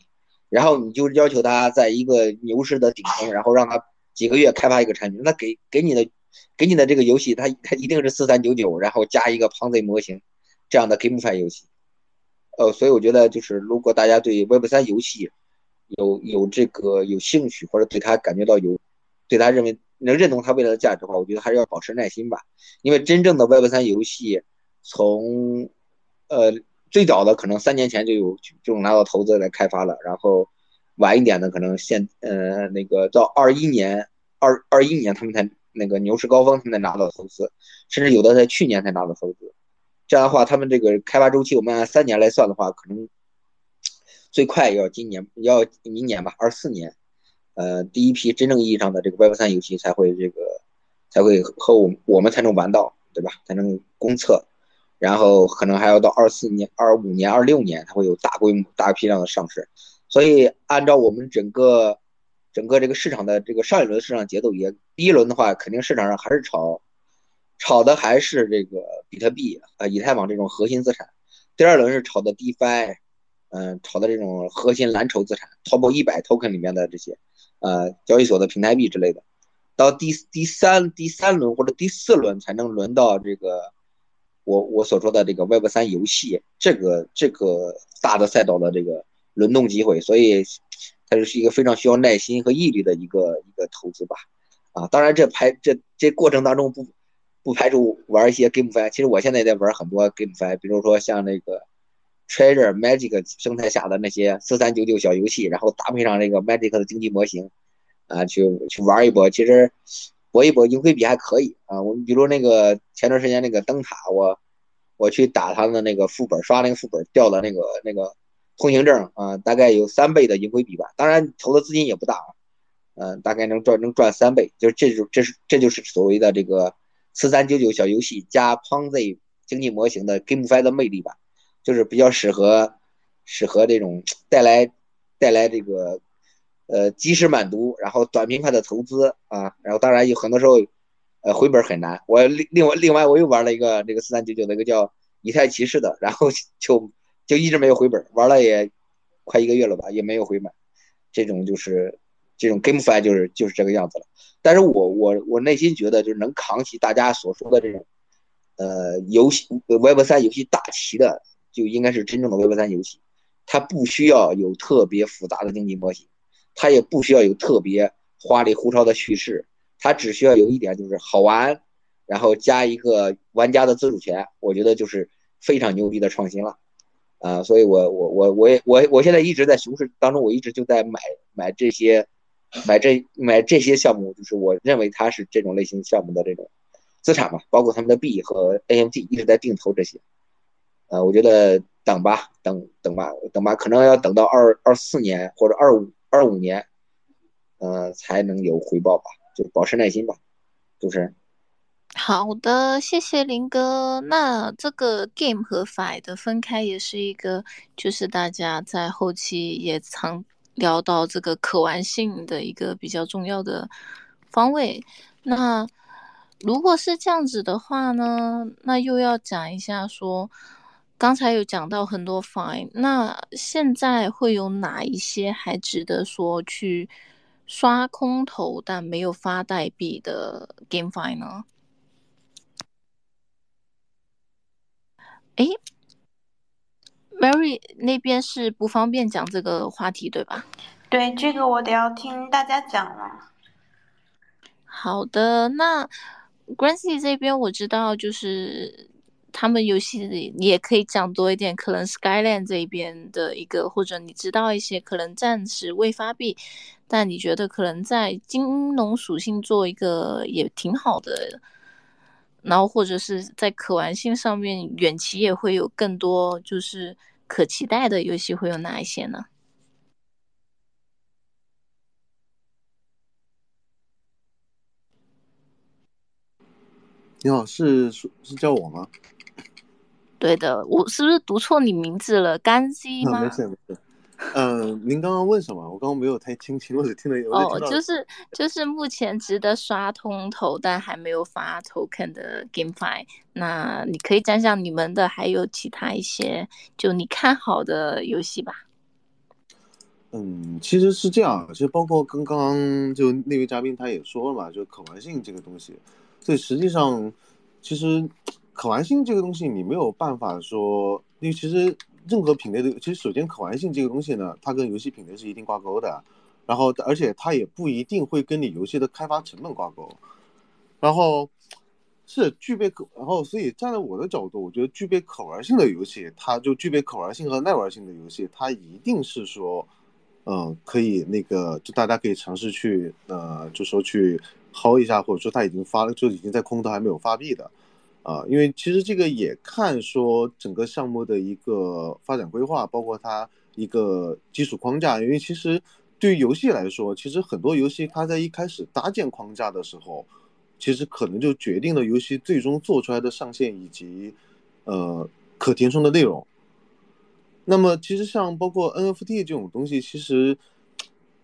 然后你就要求他在一个牛市的顶峰，然后让他几个月开发一个产品，那给给你的给你的这个游戏，它它一定是四三九九，然后加一个 Ponzi 模型这样的 GameFi 游戏。呃，所以我觉得就是如果大家对 Web 三游戏有有这个有兴趣，或者对他感觉到有对他认为能认同他未来的价值的话，我觉得还是要保持耐心吧，因为真正的 Web 三游戏从呃，最早的可能三年前就有就拿到投资来开发了，然后晚一点的可能现呃那个到二一年二二一年他们才那个牛市高峰才拿到投资，甚至有的在去年才拿到投资。这样的话，他们这个开发周期我们按三年来算的话，可能最快要今年要明年吧，二四年，呃，第一批真正意义上的这个 Web 三游戏才会这个才会和我我们才能玩到，对吧？才能公测。然后可能还要到二四年、二五年、二六年才会有大规模、大批量的上市。所以按照我们整个整个这个市场的这个上一轮市场节奏，也第一轮的话，肯定市场上还是炒炒的还是这个比特币啊、以太坊这种核心资产。第二轮是炒的 DeFi，嗯，炒的这种核心蓝筹资产，Top 一百 Token 里面的这些呃交易所的平台币之类的。到第第三第三轮或者第四轮才能轮到这个我我所说的这个 Web 三游戏这个这个大的赛道的这个轮动机会，所以它就是一个非常需要耐心和毅力的一个一个投资吧。啊，当然这排这这过程当中不不排除玩一些 GameFi，其实我现在在玩很多 GameFi，比如说像那个 Treasure Magic 生态下的那些四三九九小游戏，然后搭配上这个 Magic 的经济模型。啊，去去玩一波，其实搏一搏盈亏比还可以啊。我们比如那个前段时间那个灯塔，我我去打他的那个副本，刷那个副本掉的那个那个通行证啊，大概有三倍的盈亏比吧。当然投的资金也不大啊，嗯，大概能赚能赚三倍，就是这就这是这就是所谓的这个四三九九小游戏加 Ponzi 经济模型的 GameFi 的魅力吧，就是比较适合适合这种带来带来这个。呃，及时满足，然后短平快的投资啊，然后当然有很多时候，呃，回本很难。我另另外另外我又玩了一个那个四三九九那个叫以太骑士的，然后 就就一直没有回本，玩了也快一个月了吧，也没有回本。这种就是这种 GameFi 就是就是这个样子了。但是我我我内心觉得就是能扛起大家所说的这种呃游戏 Web 三游戏大旗的，就应该是真正的 Web 三游戏，它不需要有特别复杂的经济模型。它也不需要有特别花里胡哨的叙事，它只需要有一点就是好玩，然后加一个玩家的自主权，我觉得就是非常牛逼的创新了，啊，所以我我我我也我我现在一直在熊市当中，我一直就在买买这些，买这买这些项目，就是我认为它是这种类型项目的这种资产嘛，包括他们的币和 AMT 一直在定投这些，呃，我觉得等吧，等等吧，等吧，可能要等到二二四年或者二五。二五年，呃，才能有回报吧，就保持耐心吧，主持人。好的，谢谢林哥。那这个 game 和 fi 的分开也是一个，就是大家在后期也常聊到这个可玩性的一个比较重要的方位。那如果是这样子的话呢，那又要讲一下说。刚才有讲到很多 fine，那现在会有哪一些还值得说去刷空头但没有发代币的 game fine 呢？哎，Mary 那边是不方便讲这个话题对吧？对，这个我得要听大家讲了。好的，那 Grancy 这边我知道就是。他们游戏里你也可以讲多一点，可能 Skyland 这边的一个，或者你知道一些可能暂时未发币，但你觉得可能在金融属性做一个也挺好的，然后或者是在可玩性上面远期也会有更多就是可期待的游戏会有哪一些呢？你好，是是叫我吗？对的，我是不是读错你名字了？甘西吗？没事没事。嗯，您刚刚问什么？我刚刚没有太听清，我只听了有。哦，就是就是目前值得刷通头但还没有发 token 的 GameFi，那你可以讲讲你们的，还有其他一些就你看好的游戏吧。嗯，其实是这样，其实包括刚刚就那位嘉宾他也说了嘛，就可玩性这个东西，所以实际上其实。可玩性这个东西，你没有办法说，因为其实任何品类的，其实首先可玩性这个东西呢，它跟游戏品类是一定挂钩的，然后而且它也不一定会跟你游戏的开发成本挂钩，然后是具备可，然后所以站在我的角度，我觉得具备可玩性的游戏，它就具备可玩性和耐玩性的游戏，它一定是说，嗯，可以那个就大家可以尝试去，呃，就说去薅一下，或者说它已经发了，就已经在空投还没有发币的。啊，因为其实这个也看说整个项目的一个发展规划，包括它一个基础框架。因为其实对于游戏来说，其实很多游戏它在一开始搭建框架的时候，其实可能就决定了游戏最终做出来的上限以及，呃可填充的内容。那么其实像包括 NFT 这种东西，其实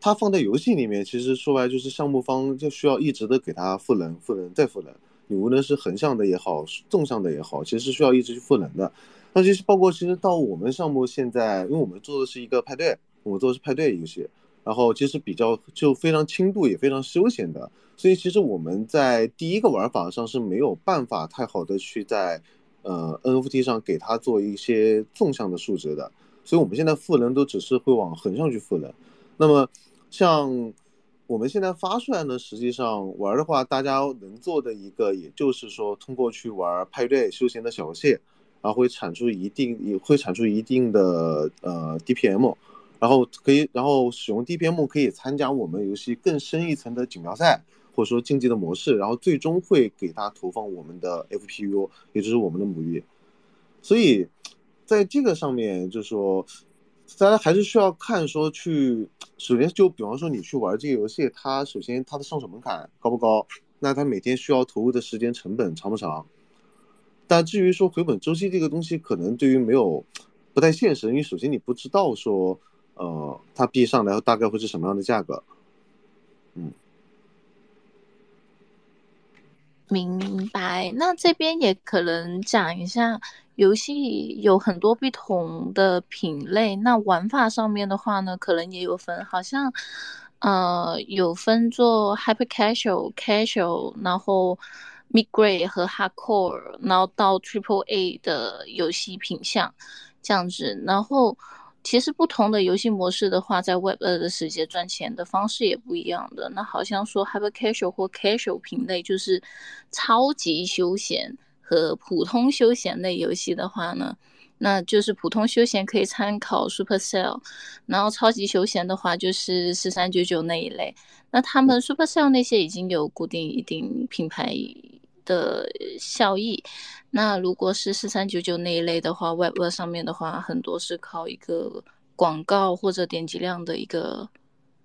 它放在游戏里面，其实说白就是项目方就需要一直的给它赋能、赋能再赋能。你无论是横向的也好，纵向的也好，其实是需要一直去赋能的。那其实包括其实到我们项目现在，因为我们做的是一个派对，我们做的是派对游戏，然后其实比较就非常轻度也非常休闲的，所以其实我们在第一个玩法上是没有办法太好的去在。呃，NFT 上给它做一些纵向的数值的，所以我们现在赋能都只是会往横向去赋能。那么，像我们现在发出来呢，实际上玩的话，大家能做的一个，也就是说通过去玩派对休闲的小游戏，然后会产出一定也会产出一定的呃 DPM，然后可以然后使用 DPM 可以参加我们游戏更深一层的锦标赛。或者说竞技的模式，然后最终会给它投放我们的 FPU，也就是我们的母域。所以，在这个上面，就是说，大家还是需要看说去，首先就比方说你去玩这个游戏，它首先它的上手门槛高不高？那它每天需要投入的时间成本长不长？但至于说回本周期这个东西，可能对于没有不太现实，因为首先你不知道说，呃，它币上来大概会是什么样的价格，嗯。明白，那这边也可能讲一下，游戏有很多不同的品类，那玩法上面的话呢，可能也有分，好像，呃，有分做 hyper casual、casual，然后 mid grade 和 hardcore，然后到 triple A 的游戏品相这样子，然后。其实不同的游戏模式的话，在 Web 二的世界赚钱的方式也不一样的。那好像说 Hyper Casual 或 Casual 品类就是超级休闲和普通休闲类游戏的话呢，那就是普通休闲可以参考 Supercell，然后超级休闲的话就是四三九九那一类。那他们 Supercell 那些已经有固定一定品牌的效益。那如果是四三九九那一类的话，Web 上面的话，很多是靠一个广告或者点击量的一个。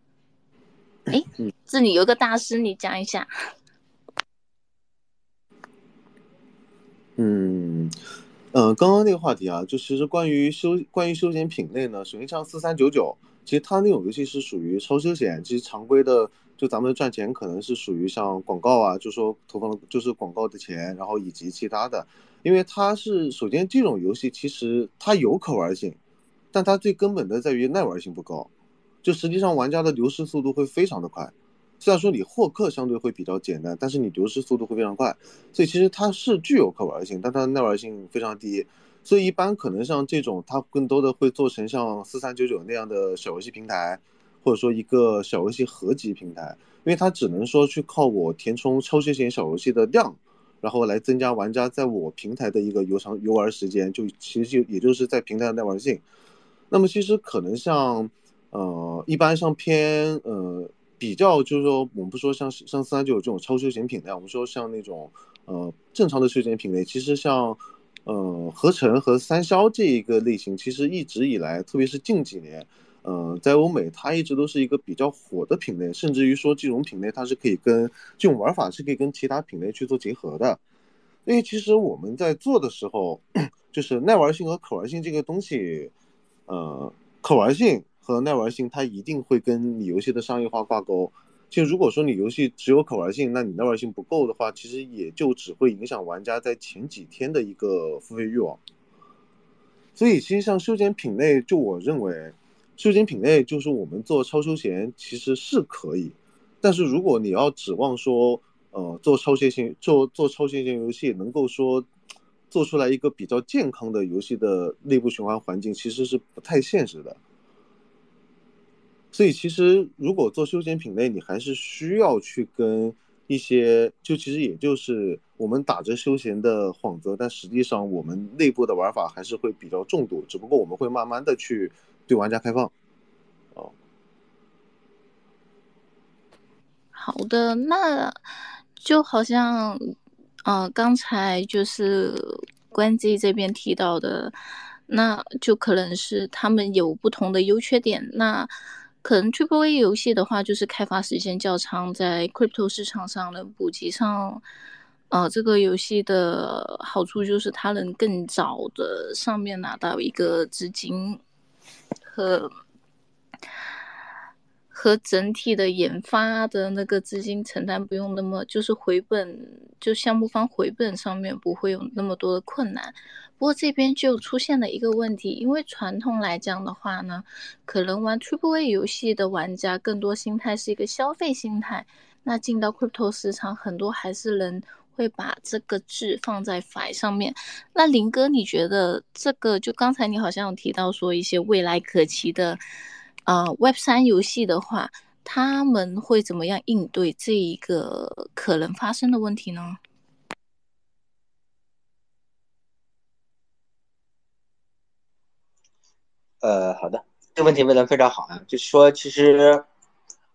哎，这里有个大师，你讲一下。嗯，嗯，刚刚那个话题啊，就其实关于休关于休闲品类呢，首先像四三九九，其实它那种游戏是属于超休闲，其实常规的。就咱们赚钱可能是属于像广告啊，就说投放就是广告的钱，然后以及其他的，因为它是首先这种游戏其实它有可玩性，但它最根本的在于耐玩性不高，就实际上玩家的流失速度会非常的快，虽然说你获客相对会比较简单，但是你流失速度会非常快，所以其实它是具有可玩性，但它的耐玩性非常低，所以一般可能像这种它更多的会做成像四三九九那样的小游戏平台。或者说一个小游戏合集平台，因为它只能说去靠我填充超休闲小游戏的量，然后来增加玩家在我平台的一个游长游玩时间，就其实就也就是在平台的耐玩性。那么其实可能像，呃，一般像偏呃比较就是说，我们不说像像四三九这种超休闲品类，我们说像那种呃正常的休闲品类，其实像呃合成和三消这一个类型，其实一直以来，特别是近几年。嗯，在欧美，它一直都是一个比较火的品类，甚至于说这种品类它是可以跟这种玩法是可以跟其他品类去做结合的。因为其实我们在做的时候，就是耐玩性和可玩性这个东西，呃，可玩性和耐玩性它一定会跟你游戏的商业化挂钩。就如果说你游戏只有可玩性，那你耐玩性不够的话，其实也就只会影响玩家在前几天的一个付费欲望。所以，其实像休闲品类，就我认为。休闲品类就是我们做超休闲其实是可以，但是如果你要指望说，呃，做超休闲做做超休闲游戏能够说做出来一个比较健康的游戏的内部循环环境，其实是不太现实的。所以其实如果做休闲品类，你还是需要去跟一些，就其实也就是我们打着休闲的幌子，但实际上我们内部的玩法还是会比较重度，只不过我们会慢慢的去。对玩家开放，哦，好的，那就好像，呃，刚才就是关机这边提到的，那就可能是他们有不同的优缺点。那可能 Triple A 游戏的话，就是开发时间较长，在 Crypto 市场上的普及上，呃，这个游戏的好处就是它能更早的上面拿到一个资金和和整体的研发的那个资金承担不用那么，就是回本，就项目方回本上面不会有那么多的困难。不过这边就出现了一个问题，因为传统来讲的话呢，可能玩 Triple A 游戏的玩家更多心态是一个消费心态，那进到 Crypto 市场，很多还是能。会把这个字放在 Fi 上面。那林哥，你觉得这个就刚才你好像有提到说一些未来可期的，呃，Web 三游戏的话，他们会怎么样应对这一个可能发生的问题呢？呃，好的，这个问题问的非常好啊，就是说，其实，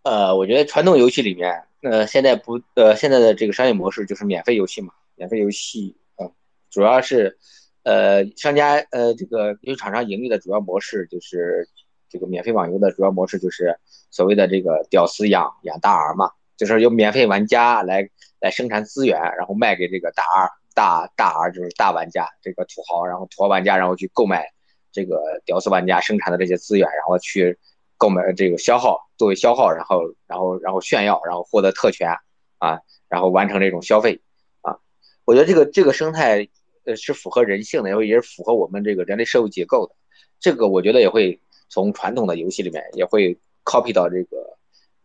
呃，我觉得传统游戏里面。呃，现在不，呃，现在的这个商业模式就是免费游戏嘛，免费游戏嗯，主要是，呃，商家，呃，这个游戏厂商盈利的主要模式就是这个免费网游的主要模式就是所谓的这个屌丝养养大 R 嘛，就是由免费玩家来来生产资源，然后卖给这个大 R 大大 R 就是大玩家这个土豪，然后土豪玩家然后去购买这个屌丝玩家生产的这些资源，然后去。购买这个消耗作为消耗，然后然后然后炫耀，然后获得特权啊，然后完成这种消费啊。我觉得这个这个生态呃是符合人性的，也也是符合我们这个人类社会结构的。这个我觉得也会从传统的游戏里面也会 copy 到这个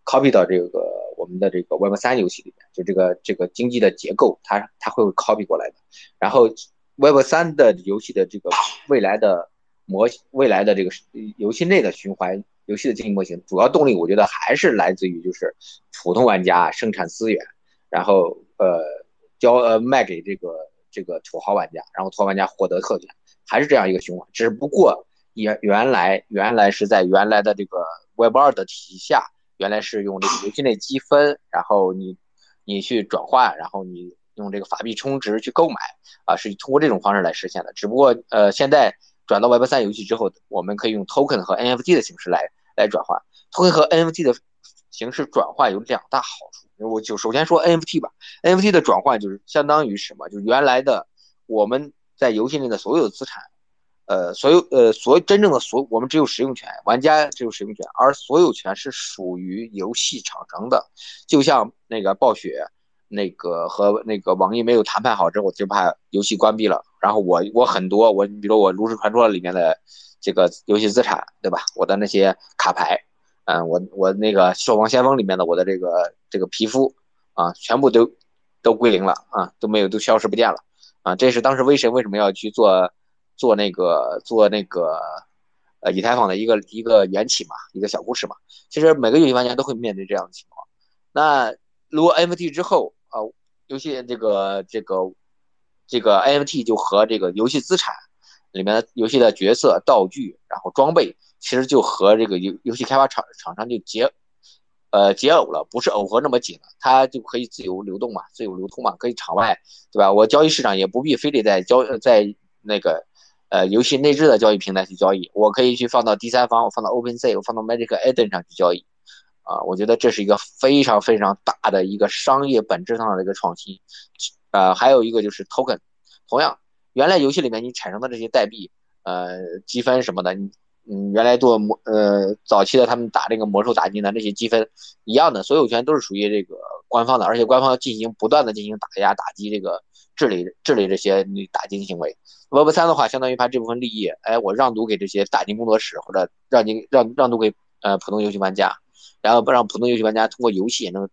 copy 到这个我们的这个 Web 三游戏里面，就这个这个经济的结构，它它会 copy 过来的。然后 Web 三的游戏的这个未来的模未来的这个游戏内的循环。游戏的经济模型主要动力，我觉得还是来自于就是普通玩家生产资源，然后呃交呃卖给这个这个土豪玩家，然后土豪玩家获得特权，还是这样一个循环。只不过原原来原来是在原来的这个 Web 二的体系下，原来是用这个游戏内积分，然后你你去转换，然后你用这个法币充值去购买啊，是通过这种方式来实现的。只不过呃现在转到 Web 三游戏之后，我们可以用 Token 和 NFT 的形式来。来转换它会和 NFT 的形式转换有两大好处。我就首先说 NFT 吧，NFT 的转换就是相当于什么？就是原来的我们在游戏内的所有资产，呃，所有呃，所真正的所我们只有使用权，玩家只有使用权，而所有权是属于游戏厂商的。就像那个暴雪，那个和那个网易没有谈判好之后，就怕游戏关闭了。然后我我很多我，比如我炉石传说里面的。这个游戏资产，对吧？我的那些卡牌，嗯，我我那个守望先锋里面的我的这个这个皮肤啊，全部都都归零了啊，都没有都消失不见了啊。这是当时威神为什么要去做做那个做那个呃以太坊的一个一个缘起嘛，一个小故事嘛。其实每个游戏玩家都会面对这样的情况。那如果 NFT 之后啊，游戏这个这个这个 NFT 就和这个游戏资产。里面的游戏的角色、道具，然后装备，其实就和这个游游戏开发厂厂商就结，呃结耦了，不是耦合那么紧了，它就可以自由流动嘛，自由流通嘛，可以场外，对吧？我交易市场也不必非得在交在那个呃游戏内置的交易平台去交易，我可以去放到第三方，我放到 OpenSea，我放到 Magic Eden 上去交易，啊，我觉得这是一个非常非常大的一个商业本质上的一个创新，呃，还有一个就是 Token，同样。原来游戏里面你产生的这些代币，呃，积分什么的，你，嗯，原来做魔，呃，早期的他们打这个魔兽打金的那些积分一样的，所有权都是属于这个官方的，而且官方进行不断的进行打压、打击这个治理、治理这些你打金行为。Web 三的话，相当于把这部分利益，哎，我让渡给这些打金工作室，或者让你让让渡给呃普通游戏玩家，然后不让普通游戏玩家通过游戏也能。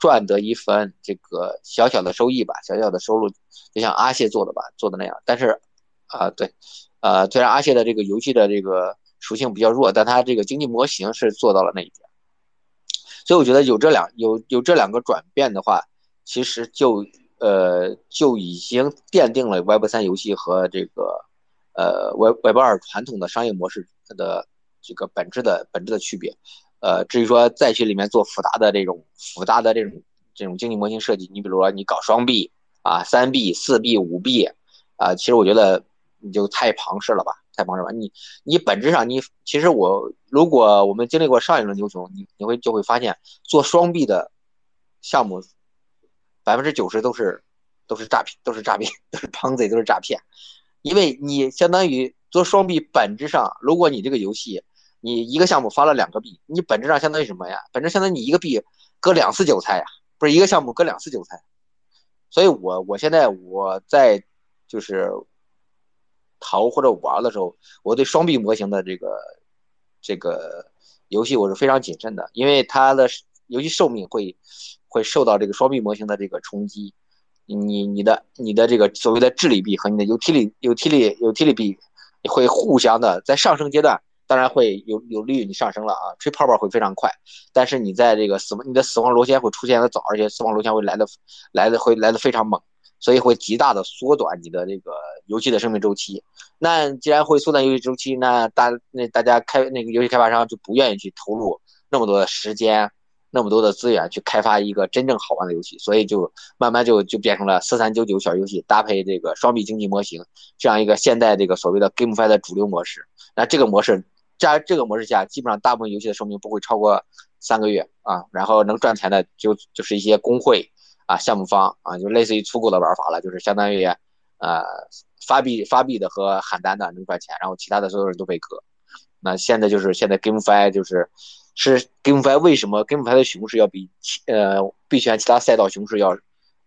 赚得一份这个小小的收益吧，小小的收入，就像阿谢做的吧，做的那样。但是，啊，对，呃，虽然阿谢的这个游戏的这个属性比较弱，但他这个经济模型是做到了那一点。所以我觉得有这两有有这两个转变的话，其实就呃就已经奠定了 Web 三游戏和这个呃 Web Web 二传统的商业模式的这个本质的本质的区别。呃，至于说再去里面做复杂的这种复杂的这种这种经济模型设计，你比如说你搞双币啊、三币、四币、五币啊，其实我觉得你就太庞氏了吧，太庞氏了。你你本质上你其实我如果我们经历过上一轮牛熊，你你会就会发现做双币的项目百分之九十都是都是诈骗，都是诈骗，都是庞贼，都是诈骗。因为你相当于做双币，本质上，如果你这个游戏你一个项目发了两个币，你本质上相当于什么呀？本质相当于你一个币割两次韭菜呀，不是一个项目割两次韭菜。所以我我现在我在就是淘或者玩的时候，我对双币模型的这个这个游戏我是非常谨慎的，因为它的游戏寿命会会受到这个双币模型的这个冲击。你你的你的这个所谓的智力币和你的 utility utility utility 币会互相的在上升阶段，当然会有有利于你上升了啊，吹泡泡会非常快，但是你在这个死亡你的死亡螺旋会出现的早，而且死亡螺旋会来的来的会来的非常猛，所以会极大的缩短你的这个游戏的生命周期。那既然会缩短游戏周期，那大那大家开那个游戏开发商就不愿意去投入那么多的时间。那么多的资源去开发一个真正好玩的游戏，所以就慢慢就就变成了四三九九小游戏搭配这个双币经济模型这样一个现代这个所谓的 GameFi 的主流模式。那这个模式在这个模式下，基本上大部分游戏的寿命不会超过三个月啊，然后能赚钱的就就是一些工会啊、项目方啊，就类似于粗狗的玩法了，就是相当于呃发币发币的和喊单的能赚钱，然后其他的所有人都被割。那现在就是现在 GameFi 就是。是 GameFi 为什么 GameFi 的熊市要比其呃币圈其他赛道熊市要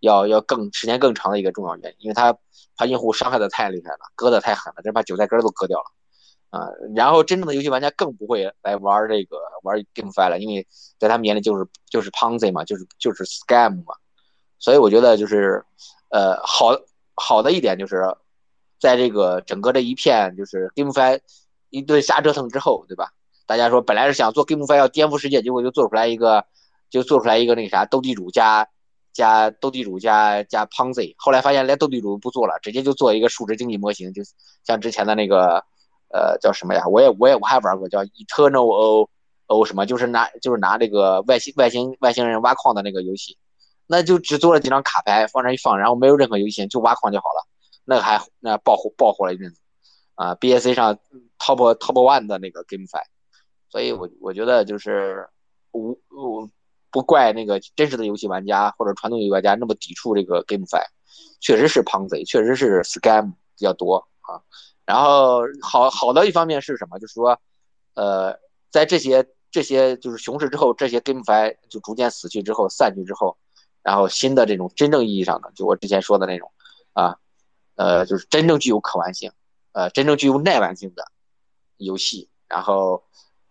要要更时间更长的一个重要原因？因为它把用户伤害的太厉害了，割的太狠了，真把韭菜根都割掉了啊！然后真正的游戏玩家更不会来玩这个玩 GameFi 了，因为在他们眼里就是就是 Ponzi 嘛，就是就是 Scam 嘛。所以我觉得就是呃好好的一点就是，在这个整个这一片就是 GameFi 一顿瞎折腾之后，对吧？大家说本来是想做 GameFi 要颠覆世界，结果就做出来一个，就做出来一个那个啥斗地主加加斗地主加加 Ponzi，后来发现连斗地主不做了，直接就做一个数值经济模型，就像之前的那个呃叫什么呀？我也我也我还玩过叫 Eternal O O 什么，就是拿就是拿这个外星外星外星人挖矿的那个游戏，那就只做了几张卡牌放那一放，然后没有任何游戏，就挖矿就好了，那个还那爆火爆火了一阵子啊，BSC 上 Top Top One 的那个 GameFi。所以，我我觉得就是无我不怪那个真实的游戏玩家或者传统游戏玩家那么抵触这个 GameFi，确实是庞贼，确实是 Scam 比较多啊。然后好好的一方面是什么？就是说，呃，在这些这些就是熊市之后，这些 GameFi 就逐渐死去之后散去之后，然后新的这种真正意义上的，就我之前说的那种啊，呃，就是真正具有可玩性，呃，真正具有耐玩性的游戏，然后。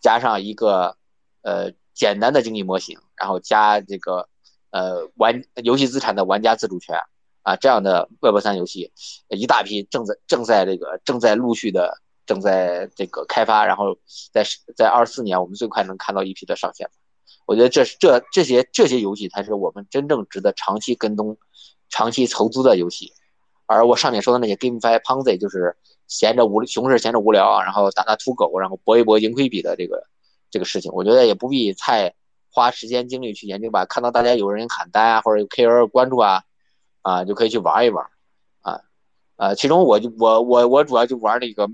加上一个呃简单的经济模型，然后加这个呃玩游戏资产的玩家自主权啊，这样的 Web 三游戏一大批正在正在这个正在陆续的正在这个开发，然后在在二四年我们最快能看到一批的上线。我觉得这这这些这些游戏才是我们真正值得长期跟踪、长期投资的游戏。而我上面说的那些 GameFi Ponzi 就是闲着无熊市闲着无聊啊，然后打打土狗，然后搏一搏盈亏比的这个这个事情，我觉得也不必太花时间精力去研究吧。看到大家有人喊单啊，或者有 KOL 关注啊，啊就可以去玩一玩啊，呃，其中我就我我我主要就玩那个。